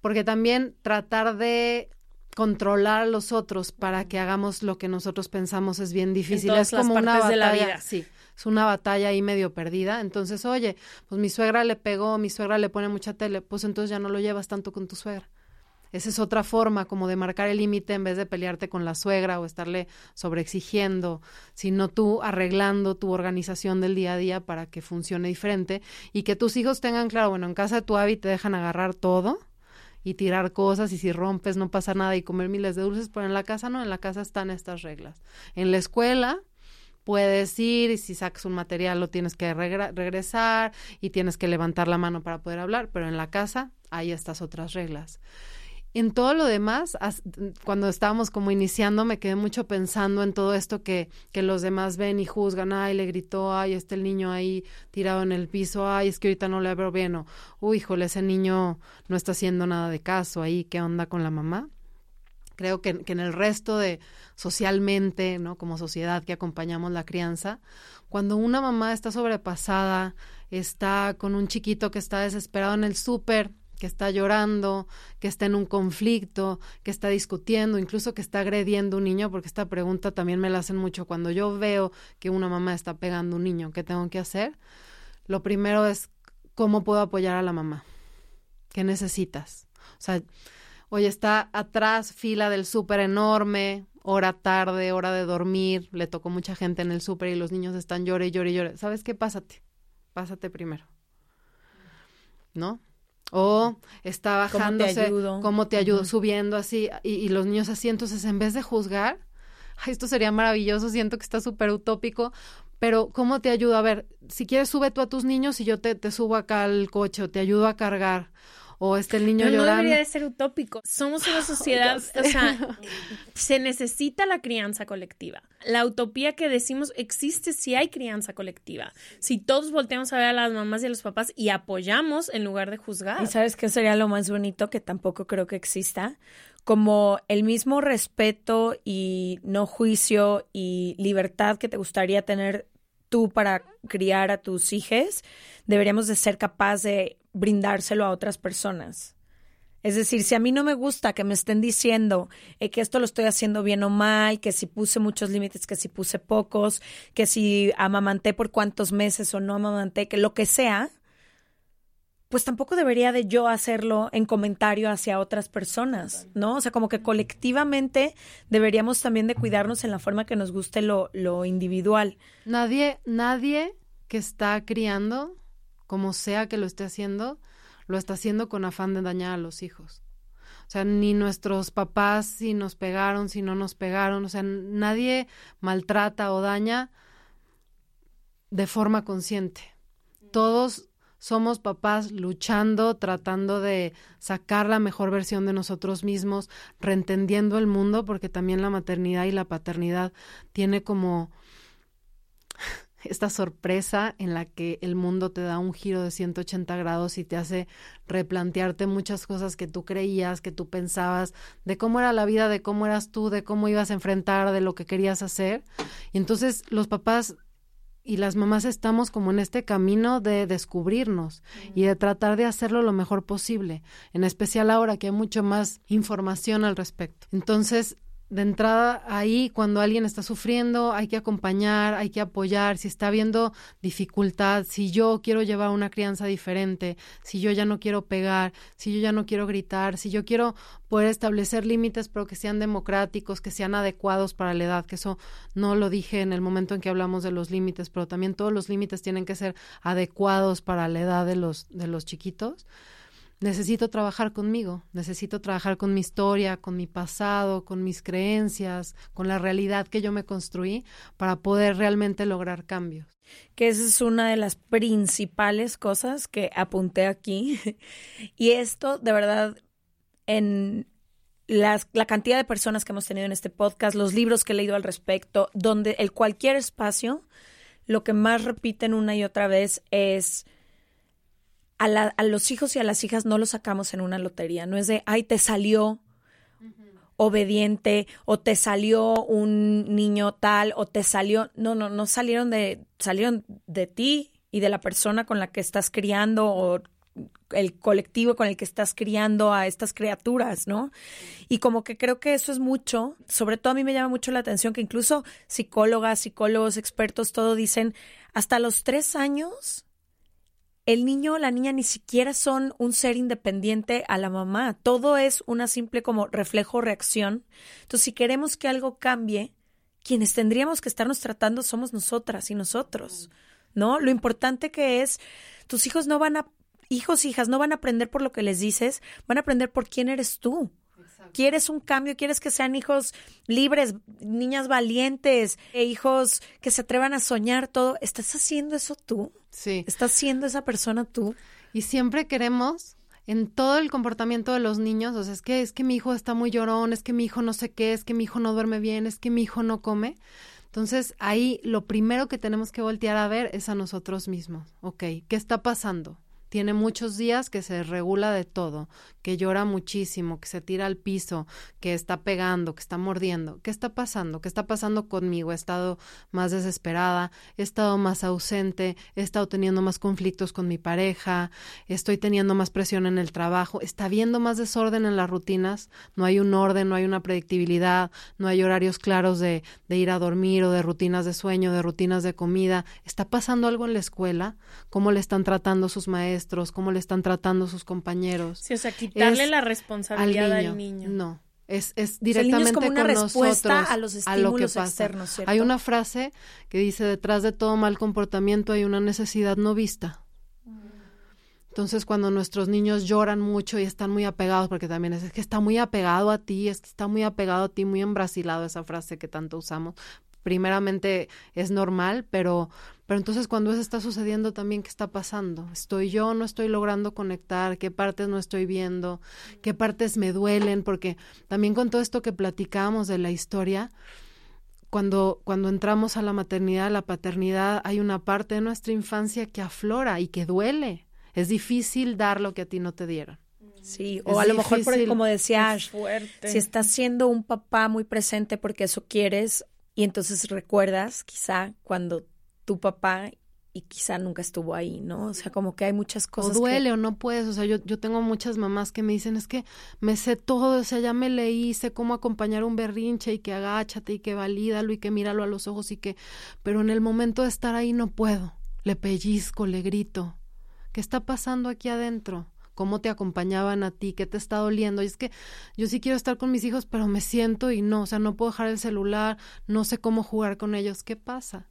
porque también tratar de controlar a los otros para que hagamos lo que nosotros pensamos es bien difícil. todas es las como una partes de la batalla, vida. sí, es una batalla ahí medio perdida. Entonces, oye, pues mi suegra le pegó, mi suegra le pone mucha tele, pues entonces ya no lo llevas tanto con tu suegra. Esa es otra forma como de marcar el límite en vez de pelearte con la suegra o estarle sobreexigiendo, sino tú arreglando tu organización del día a día para que funcione diferente y que tus hijos tengan claro, bueno, en casa de tu Abby te dejan agarrar todo y tirar cosas y si rompes no pasa nada y comer miles de dulces, pero en la casa no, en la casa están estas reglas. En la escuela puedes ir y si sacas un material lo tienes que regresar y tienes que levantar la mano para poder hablar, pero en la casa hay estas otras reglas. En todo lo demás, cuando estábamos como iniciando, me quedé mucho pensando en todo esto que, que los demás ven y juzgan. Ay, le gritó, ay, está el niño ahí tirado en el piso, ay, es que ahorita no le veo bien, o, uy, híjole, ese niño no está haciendo nada de caso ahí, ¿qué onda con la mamá? creo que, que en el resto de socialmente, ¿no? Como sociedad que acompañamos la crianza, cuando una mamá está sobrepasada, está con un chiquito que está desesperado en el súper, que está llorando, que está en un conflicto, que está discutiendo, incluso que está agrediendo un niño, porque esta pregunta también me la hacen mucho. Cuando yo veo que una mamá está pegando a un niño, ¿qué tengo que hacer? Lo primero es, ¿cómo puedo apoyar a la mamá? ¿Qué necesitas? O sea, hoy está atrás, fila del súper enorme, hora tarde, hora de dormir, le tocó mucha gente en el súper y los niños están llore, llore, llore. ¿Sabes qué? Pásate, pásate primero. ¿No? O está bajándose, ¿cómo te ayudo? Subiendo así, y, los niños así. Entonces, en vez de juzgar, esto sería maravilloso, siento que está súper utópico, pero ¿cómo te ayudo? A ver, si quieres, sube tú a tus niños y yo te, te subo acá al coche o te ayudo a cargar o está el niño llorando. No debería de ser utópico. Somos una sociedad, o sea, (laughs) se necesita la crianza colectiva. La utopía que decimos existe si hay crianza colectiva. Si todos volteamos a ver a las mamás y a los papás y apoyamos en lugar de juzgar. ¿Y sabes qué sería lo más bonito que tampoco creo que exista? Como el mismo respeto y no juicio y libertad que te gustaría tener tú para criar a tus hijos, deberíamos de ser capaz de brindárselo a otras personas. Es decir, si a mí no me gusta que me estén diciendo eh, que esto lo estoy haciendo bien o mal, que si puse muchos límites, que si puse pocos, que si amamanté por cuántos meses o no amamanté, que lo que sea, pues tampoco debería de yo hacerlo en comentario hacia otras personas, ¿no? O sea, como que colectivamente deberíamos también de cuidarnos en la forma que nos guste lo, lo individual. Nadie, nadie que está criando como sea que lo esté haciendo, lo está haciendo con afán de dañar a los hijos. O sea, ni nuestros papás si nos pegaron, si no nos pegaron, o sea, nadie maltrata o daña de forma consciente. Todos somos papás luchando, tratando de sacar la mejor versión de nosotros mismos, reentendiendo el mundo, porque también la maternidad y la paternidad tiene como esta sorpresa en la que el mundo te da un giro de 180 grados y te hace replantearte muchas cosas que tú creías, que tú pensabas, de cómo era la vida, de cómo eras tú, de cómo ibas a enfrentar, de lo que querías hacer. Y entonces los papás y las mamás estamos como en este camino de descubrirnos y de tratar de hacerlo lo mejor posible, en especial ahora que hay mucho más información al respecto. Entonces, de entrada ahí cuando alguien está sufriendo hay que acompañar, hay que apoyar, si está habiendo dificultad, si yo quiero llevar una crianza diferente, si yo ya no quiero pegar, si yo ya no quiero gritar, si yo quiero poder establecer límites pero que sean democráticos, que sean adecuados para la edad, que eso no lo dije en el momento en que hablamos de los límites, pero también todos los límites tienen que ser adecuados para la edad de los de los chiquitos necesito trabajar conmigo, necesito trabajar con mi historia, con mi pasado, con mis creencias, con la realidad que yo me construí para poder realmente lograr cambios. Que esa es una de las principales cosas que apunté aquí. (laughs) y esto, de verdad, en las, la cantidad de personas que hemos tenido en este podcast, los libros que he leído al respecto, donde el cualquier espacio, lo que más repiten una y otra vez es a, los hijos y a las hijas no los sacamos en una lotería. No es de, ay, te salió obediente o te salió un niño tal o te salió. No, no, no salieron de, salieron de ti y de la persona con la que estás criando o el colectivo con el que estás criando a estas criaturas, ¿no? Y como que creo que eso es mucho, sobre todo a mí me llama mucho la atención que incluso psicólogas, psicólogos, expertos, todo dicen, hasta los tres años el niño o la niña ni siquiera son un ser independiente a la mamá. Todo es una simple como reflejo reacción. Entonces, si queremos que algo cambie, quienes tendríamos que estarnos tratando somos nosotras y nosotros, ¿no? Lo importante que es, tus hijos no van a, hijos, hijas, no van a aprender por lo que les dices, van a aprender por quién eres tú. Quieres un cambio, quieres que sean hijos libres, niñas valientes, e hijos que se atrevan a soñar todo. ¿Estás haciendo eso tú? Sí. ¿Estás siendo esa persona tú? Y siempre queremos en todo el comportamiento de los niños, o sea, es que es que mi hijo está muy llorón, es que mi hijo no sé qué, es que mi hijo no duerme bien, es que mi hijo no come. Entonces, ahí lo primero que tenemos que voltear a ver es a nosotros mismos. Ok, ¿qué está pasando? Tiene muchos días que se regula de todo, que llora muchísimo, que se tira al piso, que está pegando, que está mordiendo. ¿Qué está pasando? ¿Qué está pasando conmigo? He estado más desesperada, he estado más ausente, he estado teniendo más conflictos con mi pareja, estoy teniendo más presión en el trabajo, está habiendo más desorden en las rutinas, no hay un orden, no hay una predictibilidad, no hay horarios claros de, de ir a dormir o de rutinas de sueño, de rutinas de comida. ¿Está pasando algo en la escuela? ¿Cómo le están tratando sus maestros? Cómo le están tratando sus compañeros. Sí, o sea, quitarle la responsabilidad al niño. No, es, es directamente como una con respuesta nosotros, a los estímulos externos, ¿cierto? Hay una frase que dice, detrás de todo mal comportamiento hay una necesidad no vista. Entonces, cuando nuestros niños lloran mucho y están muy apegados, porque también es, que está muy apegado a ti, es que está muy apegado a ti, muy embrasilado esa frase que tanto usamos, primeramente es normal, pero, pero entonces cuando eso está sucediendo también, ¿qué está pasando? ¿Estoy yo, no estoy logrando conectar? ¿Qué partes no estoy viendo? ¿Qué partes me duelen? Porque también con todo esto que platicamos de la historia, cuando, cuando entramos a la maternidad, a la paternidad, hay una parte de nuestra infancia que aflora y que duele. Es difícil dar lo que a ti no te dieron. Sí, o a lo mejor, como decías, si estás siendo un papá muy presente porque eso quieres, y entonces recuerdas quizá cuando tu papá y quizá nunca estuvo ahí, ¿no? O sea, como que hay muchas cosas. O duele o no puedes. O sea, yo, yo tengo muchas mamás que me dicen, es que me sé todo, o sea, ya me leí, sé cómo acompañar un berrinche y que agáchate y que valídalo y que míralo a los ojos y que, pero en el momento de estar ahí no puedo. Le pellizco, le grito. ¿Qué está pasando aquí adentro? Cómo te acompañaban a ti, qué te está doliendo. Y es que yo sí quiero estar con mis hijos, pero me siento y no, o sea, no puedo dejar el celular, no sé cómo jugar con ellos. ¿Qué pasa?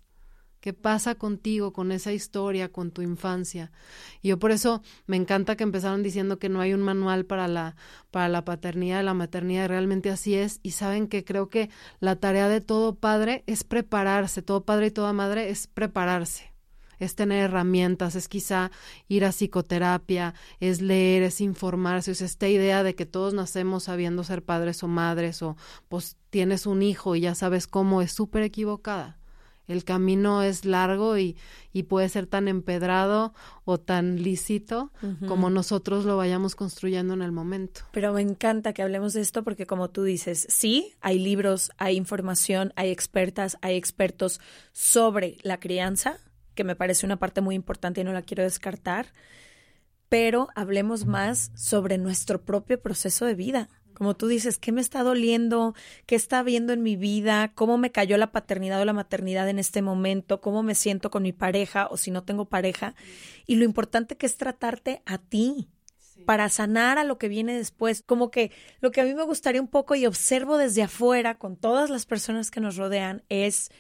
¿Qué pasa contigo, con esa historia, con tu infancia? Y yo por eso me encanta que empezaron diciendo que no hay un manual para la, para la paternidad, la maternidad, realmente así es. Y saben que creo que la tarea de todo padre es prepararse, todo padre y toda madre es prepararse es tener herramientas, es quizá ir a psicoterapia, es leer, es informarse, es esta idea de que todos nacemos sabiendo ser padres o madres o pues tienes un hijo y ya sabes cómo es súper equivocada. El camino es largo y, y, puede ser tan empedrado o tan lícito como nosotros lo vayamos construyendo en el momento. Pero me encanta que hablemos de esto porque como tú dices, sí, hay libros, hay información, hay expertas, hay expertos sobre la crianza, que me parece una parte muy importante y no la quiero descartar, pero hablemos más sobre nuestro propio proceso de vida. Como tú dices, ¿qué me está doliendo? ¿Qué está habiendo en mi vida? ¿Cómo me cayó la paternidad o la maternidad en este momento? ¿Cómo me siento con mi pareja o si no tengo pareja? Y lo importante que es tratarte a ti para sanar a lo que viene después. Como que lo que a mí me gustaría un poco y observo desde afuera con todas las personas que nos rodean es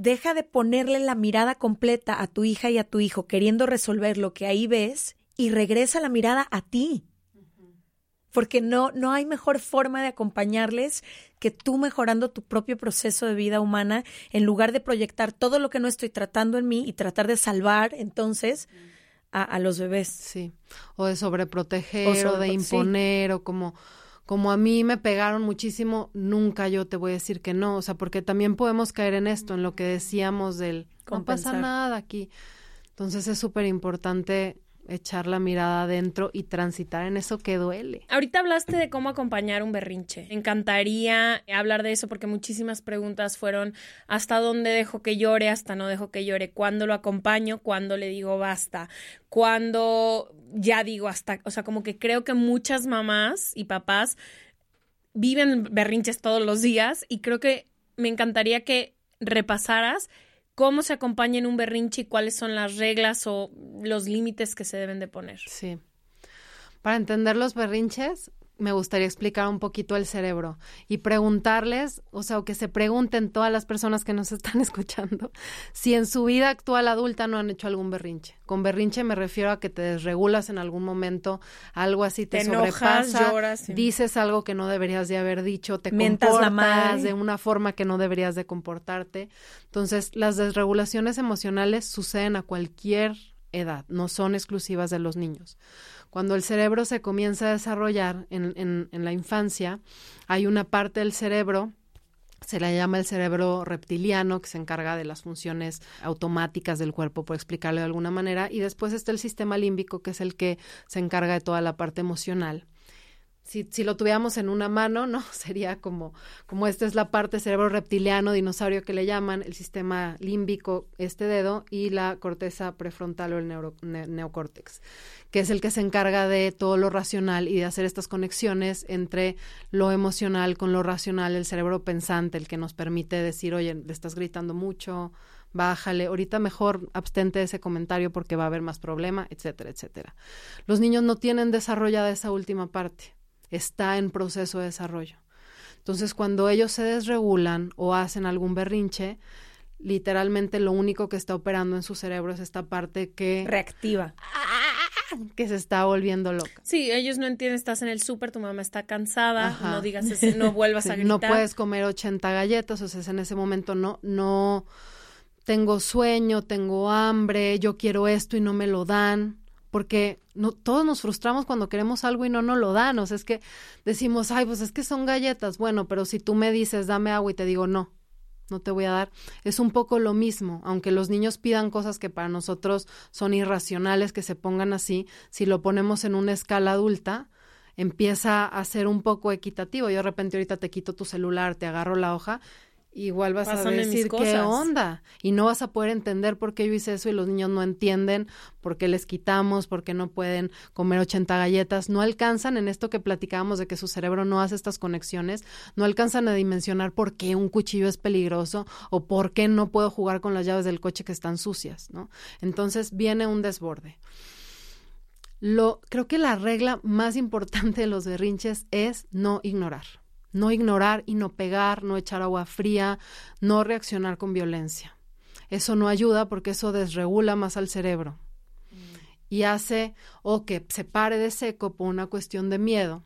deja de ponerle la mirada completa a tu hija y a tu hijo queriendo resolver lo que ahí ves y regresa la mirada a ti. Porque no, no hay mejor forma de acompañarles que tú mejorando tu propio proceso de vida humana en lugar de proyectar todo lo que no estoy tratando en mí y tratar de salvar entonces a, a los bebés. Sí, o de sobreproteger o, de imponer o como como a mí me pegaron muchísimo, nunca yo te voy a decir que no, o sea, porque también podemos caer en esto, en lo que decíamos del no pasa nada aquí. Entonces es súper importante echar la mirada adentro y transitar en eso que duele. Ahorita hablaste de cómo acompañar un berrinche. Me encantaría hablar de eso porque muchísimas preguntas fueron hasta dónde dejo que llore, hasta no dejo que llore, cuándo lo acompaño, cuándo le digo basta, cuándo ya digo hasta, o sea, como que creo que muchas mamás y papás viven berrinches todos los días y creo que me encantaría que repasaras cómo se acompaña en un berrinche y cuáles son las reglas o los límites que se deben de poner. Sí. Para entender los berrinches, me gustaría explicar un poquito el cerebro y preguntarles, o sea, o que se pregunten todas las personas que nos (laughs) están escuchando, si en su vida actual adulta no han hecho algún berrinche. Con berrinche me refiero a que te desregulas en algún momento, algo así te, sobrepasa, dices algo que no deberías de haber dicho, te comportas de una forma que no deberías de comportarte. Entonces, las desregulaciones emocionales suceden a cualquier edad, no son exclusivas de los niños. Cuando el cerebro se comienza a desarrollar en, en, la infancia, hay una parte del cerebro se le llama el cerebro reptiliano, que se encarga de las funciones automáticas del cuerpo, por explicarlo de alguna manera, y después está el sistema límbico, que es el que se encarga de toda la parte emocional si, lo tuviéramos en una mano, ¿no? (laughs) Sería como, como esta es la parte cerebro reptiliano, dinosaurio que le llaman, el sistema límbico, este dedo, y la corteza prefrontal o el neuro, neocórtex, que es el que se encarga de todo lo racional y de hacer estas conexiones entre lo emocional con lo racional, el cerebro pensante, el que nos permite decir, oye, le estás gritando mucho, bájale, ahorita mejor abstente de ese comentario porque va a haber más problema, etcétera, etcétera. Los niños no tienen desarrollada esa última parte está en proceso de desarrollo. Entonces, cuando ellos se desregulan o hacen algún berrinche, literalmente lo único que está operando en su cerebro es esta parte que... Reactiva. Que se está volviendo loca. Sí, ellos no entienden, estás en el súper, tu mamá está cansada, no digas ese, no (laughs) vuelvas a gritar. No puedes comer 80 galletas, o sea, en ese momento no, no, tengo sueño, tengo hambre, yo quiero esto y no me lo dan porque no, todos nos frustramos cuando queremos algo y no nos lo dan. O sea, es que decimos, ay, pues es que son galletas. Bueno, pero si tú me dices, dame agua y te digo, no, no te voy a dar, es un poco lo mismo. Aunque los niños pidan cosas que para nosotros son irracionales, que se pongan así, si lo ponemos en una escala adulta, empieza a ser un poco equitativo. Yo de repente ahorita te quito tu celular, te agarro la hoja igual vas a decir qué onda y no vas a poder entender por qué yo hice eso y los niños no entienden por qué les quitamos, por qué no pueden comer 80 galletas, no alcanzan en esto que platicábamos de que su cerebro no hace estas conexiones, no alcanzan a dimensionar por qué un cuchillo es peligroso o por qué no puedo jugar con las llaves del coche que están sucias, ¿no? Entonces viene un desborde. Lo creo que la regla más importante de los berrinches es no ignorar no ignorar y no pegar, no echar agua fría, no reaccionar con violencia. Eso no ayuda porque eso desregula más al cerebro y hace o que se pare de seco por una cuestión de miedo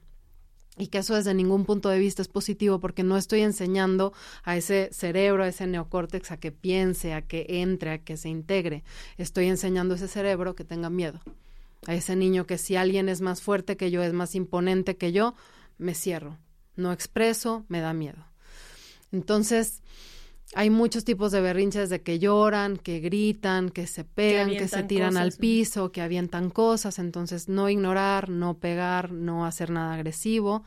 y que eso desde ningún punto de vista es positivo porque no estoy enseñando a ese cerebro, a ese neocórtex a que piense, a que entre, a que se integre. Estoy enseñando a ese cerebro que tenga miedo. A ese niño que si alguien es más fuerte que yo, es más imponente que yo, me cierro no expreso, me da miedo. Entonces, hay muchos tipos de berrinches de que lloran, que gritan, que se pegan, que, se tiran al piso, que avientan cosas. Entonces, no ignorar, no pegar, no hacer nada agresivo.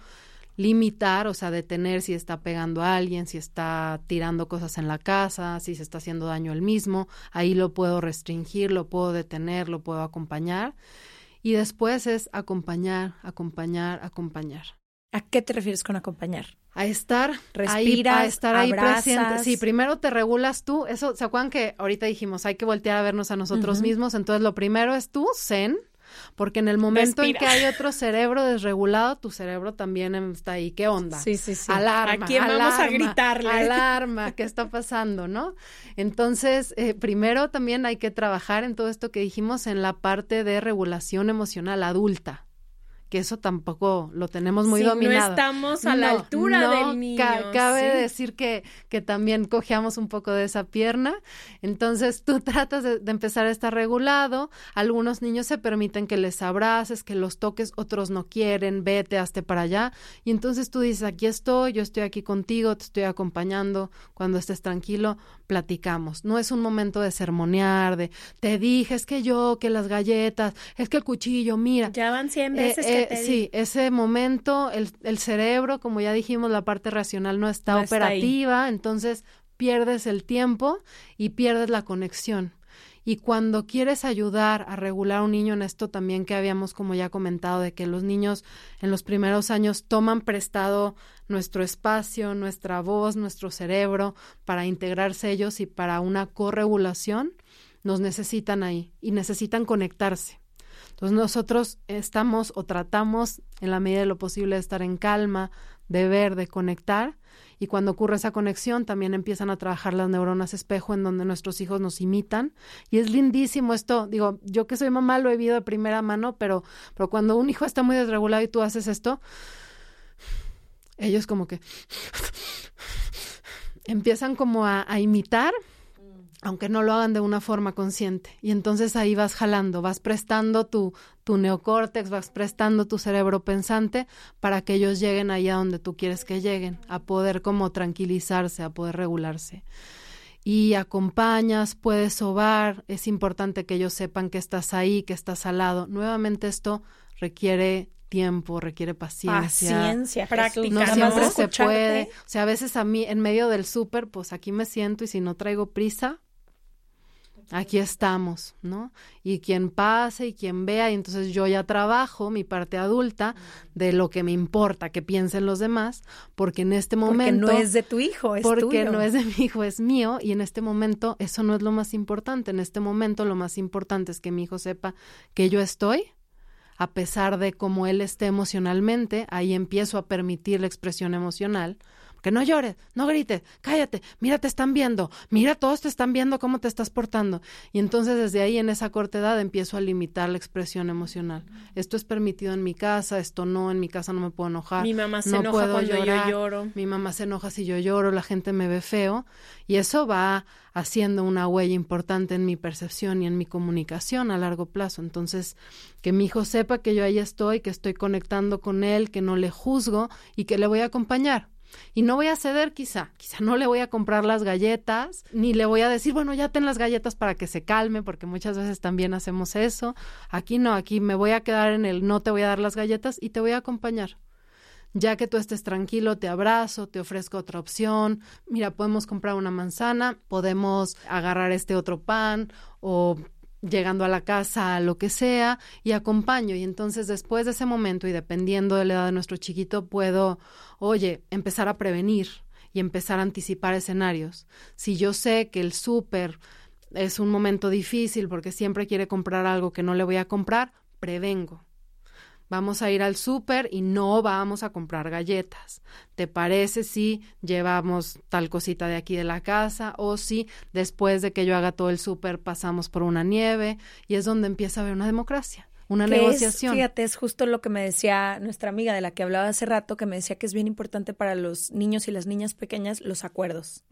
Limitar, o sea, detener si está pegando a alguien, si está tirando cosas en la casa, si se está haciendo daño él mismo. Ahí lo puedo restringir, lo puedo detener, lo puedo acompañar. Y después es acompañar, acompañar, acompañar. ¿A qué te refieres con acompañar? A estar, respira, a estar ahí presente. Sí, primero te regulas tú. Eso, ¿se acuerdan que ahorita dijimos hay que voltear a vernos a nosotros mismos? Entonces, lo primero es tú, zen, porque en el momento en que hay otro cerebro desregulado, tu cerebro también está ahí. ¿Qué onda? Sí, sí, sí. Alarma. ¿A quién vamos a gritarle? Alarma, ¿qué está pasando, no? Entonces, eh, primero también hay que trabajar en todo esto que dijimos en la parte de regulación emocional adulta que eso tampoco lo tenemos muy dominado. No estamos a la altura del niño. cabe decir que, que también cojeamos un poco de esa pierna. Entonces tú (laughs) tratas de, empezar a estar regulado. Algunos niños se permiten que les abraces, que los toques, otros no quieren, vete, hazte para allá. Y entonces tú dices, aquí estoy, yo estoy aquí contigo, te estoy acompañando. Cuando estés tranquilo, platicamos. No es un momento de sermonear, de te dije, es que yo, que las galletas, es que el cuchillo, mira. Ya van 100 veces eh, sí, ese momento, el, el, cerebro, como ya dijimos, la parte racional no está operativa, entonces pierdes el tiempo y pierdes la conexión. Y cuando quieres ayudar a regular a un niño en esto también que habíamos como ya comentado de que los niños en los primeros años toman prestado nuestro espacio, nuestra voz, nuestro cerebro para integrarse ellos y para una corregulación, nos necesitan ahí y necesitan conectarse. Entonces nosotros estamos o tratamos en la medida de lo posible de estar en calma, de ver, de conectar. Y cuando ocurre esa conexión, también empiezan a trabajar las neuronas espejo en donde nuestros hijos nos imitan. Y es lindísimo esto. Digo, yo que soy mamá lo he vivido de primera mano, pero, pero cuando un hijo está muy desregulado y tú haces esto, ellos como que empiezan como a, a imitar aunque no lo hagan de una forma consciente. Y entonces ahí vas jalando, vas prestando tu, tu neocórtex, vas prestando tu cerebro pensante para que ellos lleguen allá donde tú quieres que lleguen, a poder como tranquilizarse, a poder regularse. Y acompañas, puedes sobar, es importante que ellos sepan que estás ahí, que estás al lado. Nuevamente esto requiere tiempo, requiere paciencia. Paciencia, práctica. No siempre se puede. O sea, a veces a mí en medio del súper, pues aquí me siento y si no traigo prisa, aquí estamos, ¿no? Y quien pase y quien vea, y entonces yo ya trabajo mi parte adulta de lo que me importa que piensen los demás, porque en este momento... Porque no es de tu hijo, es Porque tuyo. no es de mi hijo, es mío, y en este momento eso no es lo más importante. En este momento lo más importante es que mi hijo sepa que yo estoy, a pesar de cómo él esté emocionalmente, ahí empiezo a permitir la expresión emocional, que no llores, no grites, cállate, mira, te están viendo, mira, todos te están viendo cómo te estás portando. Y entonces desde ahí en esa corta edad empiezo a limitar la expresión emocional. Esto es permitido en mi casa, esto no, en mi casa no me puedo enojar. Mi mamá se no enoja puedo cuando llorar, yo lloro. Mi mamá se enoja si yo lloro, la gente me ve feo. Y eso va haciendo una huella importante en mi percepción y en mi comunicación a largo plazo. Entonces, que mi hijo sepa que yo ahí estoy, que estoy conectando con él, que no le juzgo y que le voy a acompañar. Y no voy a ceder quizá, quizá no le voy a comprar las galletas, ni le voy a decir, bueno, ya ten las galletas para que se calme, porque muchas veces también hacemos eso. Aquí no, aquí me voy a quedar en el no te voy a dar las galletas y te voy a acompañar. Ya que tú estés tranquilo, te abrazo, te ofrezco otra opción. Mira, podemos comprar una manzana, podemos agarrar este otro pan o llegando a la casa, lo que sea, y acompaño. Y entonces después de ese momento y dependiendo de la edad de nuestro chiquito, puedo, oye, empezar a prevenir y empezar a anticipar escenarios. Si yo sé que el súper es un momento difícil porque siempre quiere comprar algo que no le voy a comprar, prevengo. Vamos a ir al súper y no vamos a comprar galletas. ¿Te parece si llevamos tal cosita de aquí de la casa o si después de que yo haga todo el súper pasamos por una nieve? Y es donde empieza a haber una democracia, una Que es, negociación. fíjate, es justo lo que me decía nuestra amiga de la que hablaba hace rato, que me decía que es bien importante para los niños y las niñas pequeñas los acuerdos.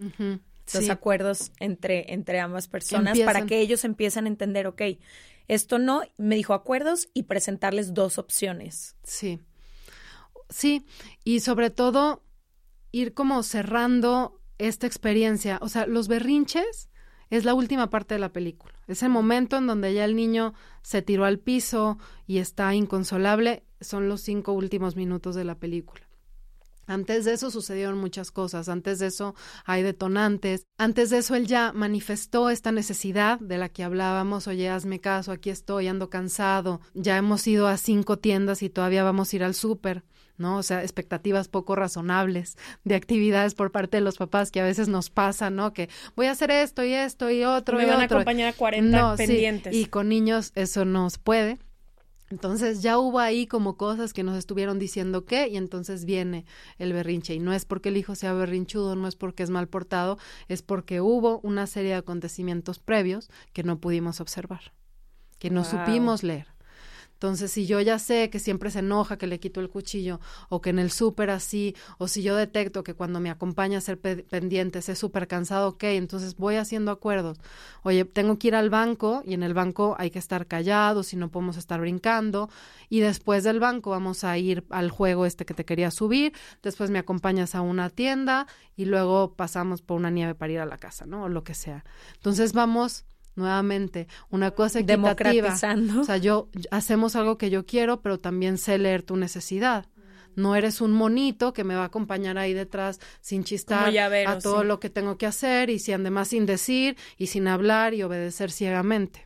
Los sí. acuerdos entre, entre ambas personas Empiezan. para que ellos empiecen a entender, ok, esto no, me dijo acuerdos y presentarles dos opciones. Sí. Sí, y sobre todo ir como cerrando esta experiencia. O sea, los berrinches es la última parte de la película. Es el momento en donde ya el niño se tiró al piso y está inconsolable. Son los cinco últimos minutos de la película. Antes de eso sucedieron muchas cosas, antes de eso hay detonantes, antes de eso él ya manifestó esta necesidad de la que hablábamos, oye, hazme caso, aquí estoy, ando cansado, ya hemos ido a cinco tiendas y todavía vamos a ir al súper, ¿no? O sea, expectativas poco razonables de actividades por parte de los papás que a veces nos pasa, ¿no? Que voy a hacer esto y esto y otro Me y van a otro. acompañar a 40 No, sí, pendientes. Y con niños eso no se puede. Entonces ya hubo ahí como cosas que nos estuvieron diciendo qué y entonces viene el berrinche y no es porque el hijo sea berrinchudo, no es porque es mal portado, es porque hubo una serie de acontecimientos previos que no pudimos observar, que no Wow. supimos leer. Entonces, si yo ya sé que siempre se enoja que le quito el cuchillo, o que en el súper así, o si yo detecto que cuando me acompaña a ser pe- pendientes es súper cansado, ok, entonces voy haciendo acuerdos. Oye, tengo que ir al banco y en el banco hay que estar callados y no podemos estar brincando. Y después del banco vamos a ir al juego este que te quería subir, después me acompañas a una tienda y luego pasamos por una nieve para ir a la casa, ¿no? O lo que sea. Entonces vamos nuevamente una cosa equitativa. Democratizando. O sea, yo hacemos algo que yo quiero, pero también sé leer tu necesidad. No eres un monito que me va a acompañar ahí detrás sin chistar llavero, a todo sí. lo que tengo que hacer y si además sin decir y sin hablar y obedecer ciegamente.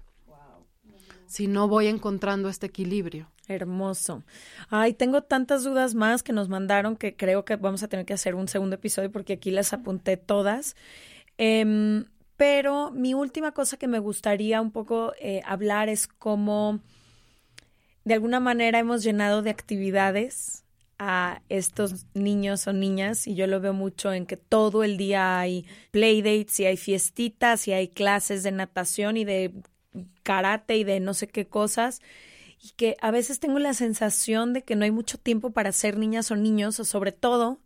Si no voy encontrando este equilibrio. Hermoso. Ay, tengo tantas dudas más que nos mandaron que creo que vamos a tener que hacer un segundo episodio porque aquí las apunté todas. Em, pero mi última cosa que me gustaría un poco eh, hablar es cómo de alguna manera hemos llenado de actividades a estos niños o niñas y yo lo veo mucho en que todo el día hay playdates y hay fiestitas y hay clases de natación y de karate y de no sé qué cosas y que a veces tengo la sensación de que no hay mucho tiempo para ser niñas o niños o sobre todo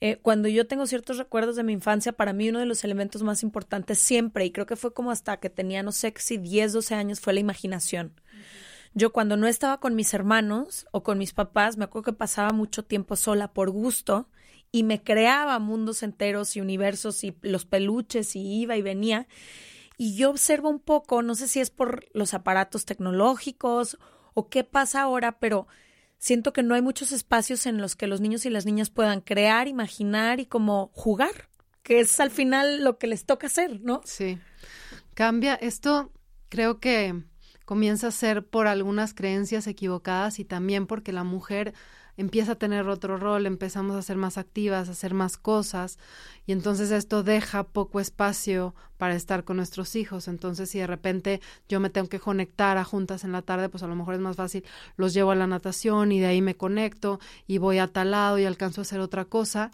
eh, cuando yo tengo ciertos recuerdos de mi infancia, para mí uno de los elementos más importantes siempre, y creo que fue como hasta que tenía, no sé si 10, 12 años, fue la imaginación. yo cuando no estaba con mis hermanos o con mis papás, me acuerdo que pasaba mucho tiempo sola por gusto y me creaba mundos enteros y universos y los peluches y iba y venía. Y yo observo un poco, no sé si es por los aparatos tecnológicos o qué pasa ahora, pero siento que no hay muchos espacios en los que los niños y las niñas puedan crear, imaginar y como jugar, que es al final lo que les toca hacer, ¿no? Sí. Cambia esto, creo que comienza a ser por algunas creencias equivocadas y también porque la mujer empieza a tener otro rol, empezamos a ser más activas, a hacer más cosas y entonces esto deja poco espacio para estar con nuestros hijos. Entonces si de repente yo me tengo que conectar a juntas en la tarde, pues a lo mejor es más fácil, los llevo a la natación y de ahí me conecto y voy a tal lado y alcanzo a hacer otra cosa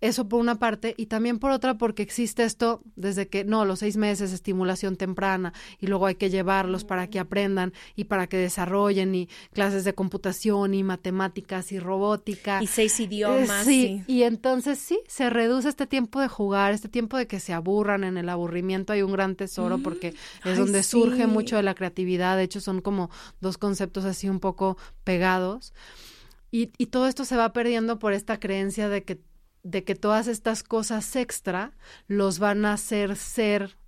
eso por una parte, y también por otra porque existe esto desde que, no, los seis meses, estimulación temprana, y luego hay que llevarlos para que aprendan y para que desarrollen, y clases de computación y matemáticas y robótica. Y seis idiomas. sí, y entonces sí, se reduce este tiempo de jugar, este tiempo de que se aburran. En el aburrimiento hay un gran tesoro mm. porque es donde surge mucho de la creatividad. De hecho, son como dos conceptos así un poco pegados. Y, y todo esto se va perdiendo por esta creencia de que de que todas estas cosas extra los van a hacer ser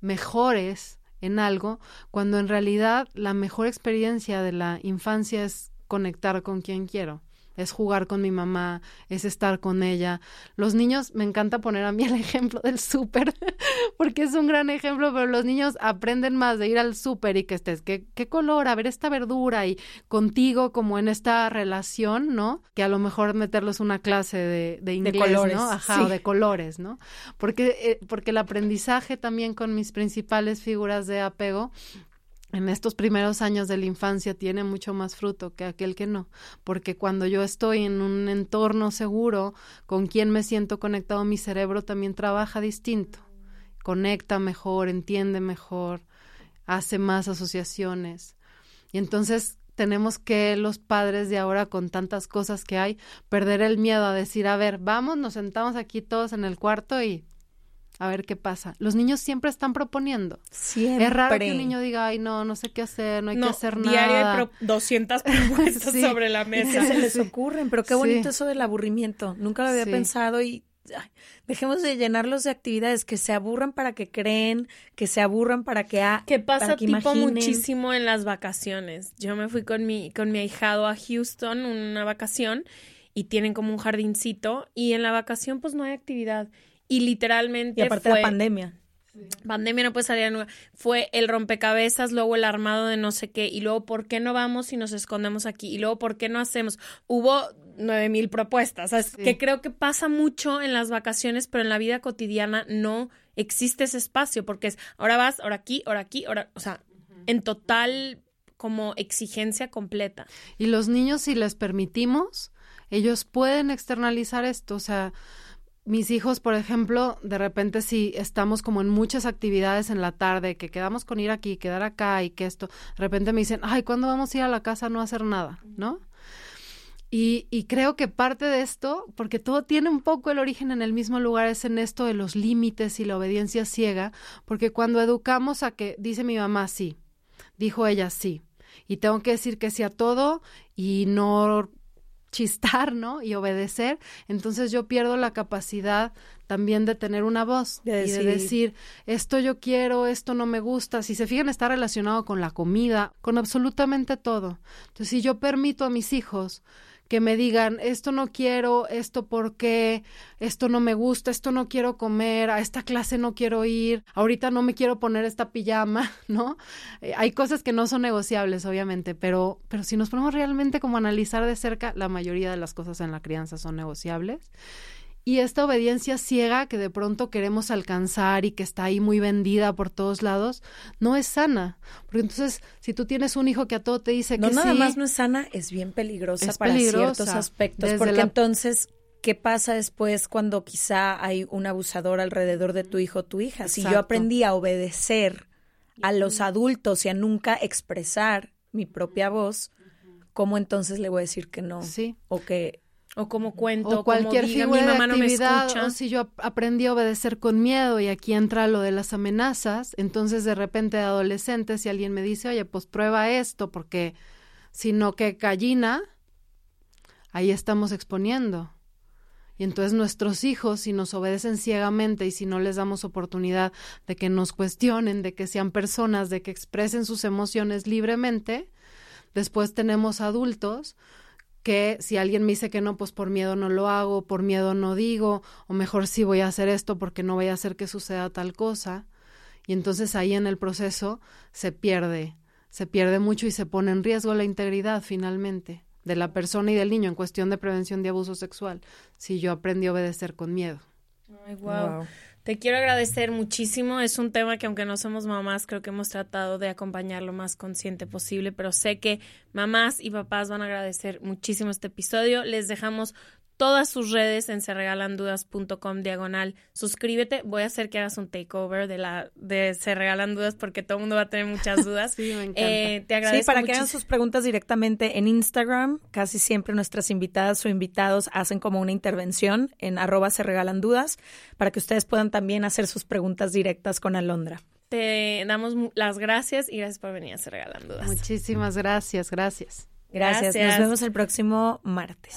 mejores en algo, cuando en realidad la mejor experiencia de la infancia es conectar con quien quiero es jugar con mi mamá, es estar con ella. Los niños, me encanta poner a mí el ejemplo del súper, (laughs) porque es un gran ejemplo, pero los niños aprenden más de ir al súper y que estés, ¿qué, qué color? A ver esta verdura y contigo como en esta relación, ¿no? Que a lo mejor meterlos una clase de, de inglés, ¿no? Ajá, o de colores, ¿no? Porque, eh, porque el aprendizaje también con mis principales figuras de apego en estos primeros años de la infancia tiene mucho más fruto que aquel que no, porque cuando yo estoy en un entorno seguro con quien me siento conectado, mi cerebro también trabaja distinto, conecta mejor, entiende mejor, hace más asociaciones. Y entonces tenemos que los padres de ahora, con tantas cosas que hay, perder el miedo a decir, a ver, vamos, nos sentamos aquí todos en el cuarto y a ver qué pasa. Los niños siempre están proponiendo. Siempre. Es raro que un niño diga, ay, no, no sé qué hacer, no hay que hacer nada. Diario hay 200 (laughs) propuestas sobre la (laughs) mesa. se les ocurren, pero qué bonito eso del aburrimiento. Nunca lo había pensado y dejemos de llenarlos de actividades que se aburran para que creen, que se aburran para que ha, que pasa que tipo muchísimo en las vacaciones. Yo me fui con mi con mi ahijado a Houston una vacación y tienen como un jardincito y en la vacación pues no hay actividad y literalmente. Y aparte fue, la pandemia. Pandemia no puede salir Fue el rompecabezas, luego el armado de no sé qué, y luego ¿por qué no vamos y nos escondemos aquí? Y luego ¿por qué no hacemos? Hubo nueve mil propuestas, ¿sabes? que creo que pasa mucho en las vacaciones, pero en la vida cotidiana no existe ese espacio, porque es ahora vas, ahora aquí, ahora aquí, ahora, o sea, en total como exigencia completa. Y los niños, si les permitimos, ellos pueden externalizar esto, o sea, mis hijos, por ejemplo, de repente si estamos como en muchas actividades en la tarde, que quedamos con ir aquí, quedar acá y que esto, de repente me dicen, ay, ¿cuándo vamos a ir a la casa a no hacer nada? ¿No? Y, y, creo que parte de esto, porque todo tiene un poco el origen en el mismo lugar, es en esto de los límites y la obediencia ciega, porque cuando educamos a que, dice mi mamá, sí, dijo ella, sí, y tengo que decir que sí a todo y no chistar, ¿no? Y obedecer, entonces yo pierdo la capacidad también de tener una voz y de decir, esto yo quiero, esto no me gusta. Si se fijan, está relacionado con la comida, con absolutamente todo. Entonces, si yo permito a mis hijos que me digan, esto no quiero, esto por qué, esto no me gusta, esto no quiero comer, a esta clase no quiero ir, ahorita no me quiero poner esta pijama, (laughs) ¿no? Eh, hay cosas que no son negociables, obviamente, pero, pero si nos ponemos realmente como a analizar de cerca, la mayoría de las cosas en la crianza son negociables y esta obediencia ciega que de pronto queremos alcanzar y que está ahí muy vendida por todos lados, no es sana. Porque entonces, si tú tienes un hijo que a todo te dice no, que nada más no es sana, es bien peligrosa para ciertos aspectos. Porque entonces, ¿qué pasa después cuando quizá hay un abusador alrededor de tu hijo o tu hija? Si yo aprendí a obedecer a los adultos y a nunca expresar mi propia voz, ¿cómo entonces le voy a decir que no? Sí. O que O como cuento, o cualquier como diga, figura mi mamá de no me actividad, escucha. o si yo ap- aprendí a obedecer con miedo y aquí entra lo de las amenazas, entonces de repente de adolescente si alguien me dice, oye, pues prueba esto porque si no que gallina, ahí estamos exponiendo. Y entonces nuestros hijos, si nos obedecen ciegamente y si no les damos oportunidad de que nos cuestionen, de que sean personas, de que expresen sus emociones libremente, después tenemos adultos que si alguien me dice que no, pues por miedo no lo hago, por miedo no digo, o mejor sí voy a hacer esto porque no voy a hacer que suceda tal cosa. Y entonces ahí en el proceso se pierde, se pierde mucho y se pone en riesgo la integridad finalmente de la persona y del niño en cuestión de prevención de abuso sexual, si yo aprendí a obedecer con miedo. Ay, wow. Te quiero agradecer muchísimo. Es un tema que aunque no somos mamás, creo que hemos tratado de acompañar lo más consciente posible, pero sé que mamás y papás van a agradecer muchísimo este episodio. Les dejamos todas sus redes en serregalandudas.com diagonal. Suscríbete. Voy a hacer que hagas un takeover de la de Se Regalan Dudas porque todo el mundo va a tener muchas (laughs) dudas. Sí, me encanta. Eh, te agradezco Sí, para que hagan sus preguntas directamente en Instagram. Casi siempre nuestras invitadas o invitados hacen como una intervención en arroba se regalan dudas para que ustedes puedan también hacer sus preguntas directas con Alondra. Te damos las gracias y gracias por venir a Se Regalan Dudas. Muchísimas gracias, gracias. Gracias. Gracias. Nos vemos el próximo martes.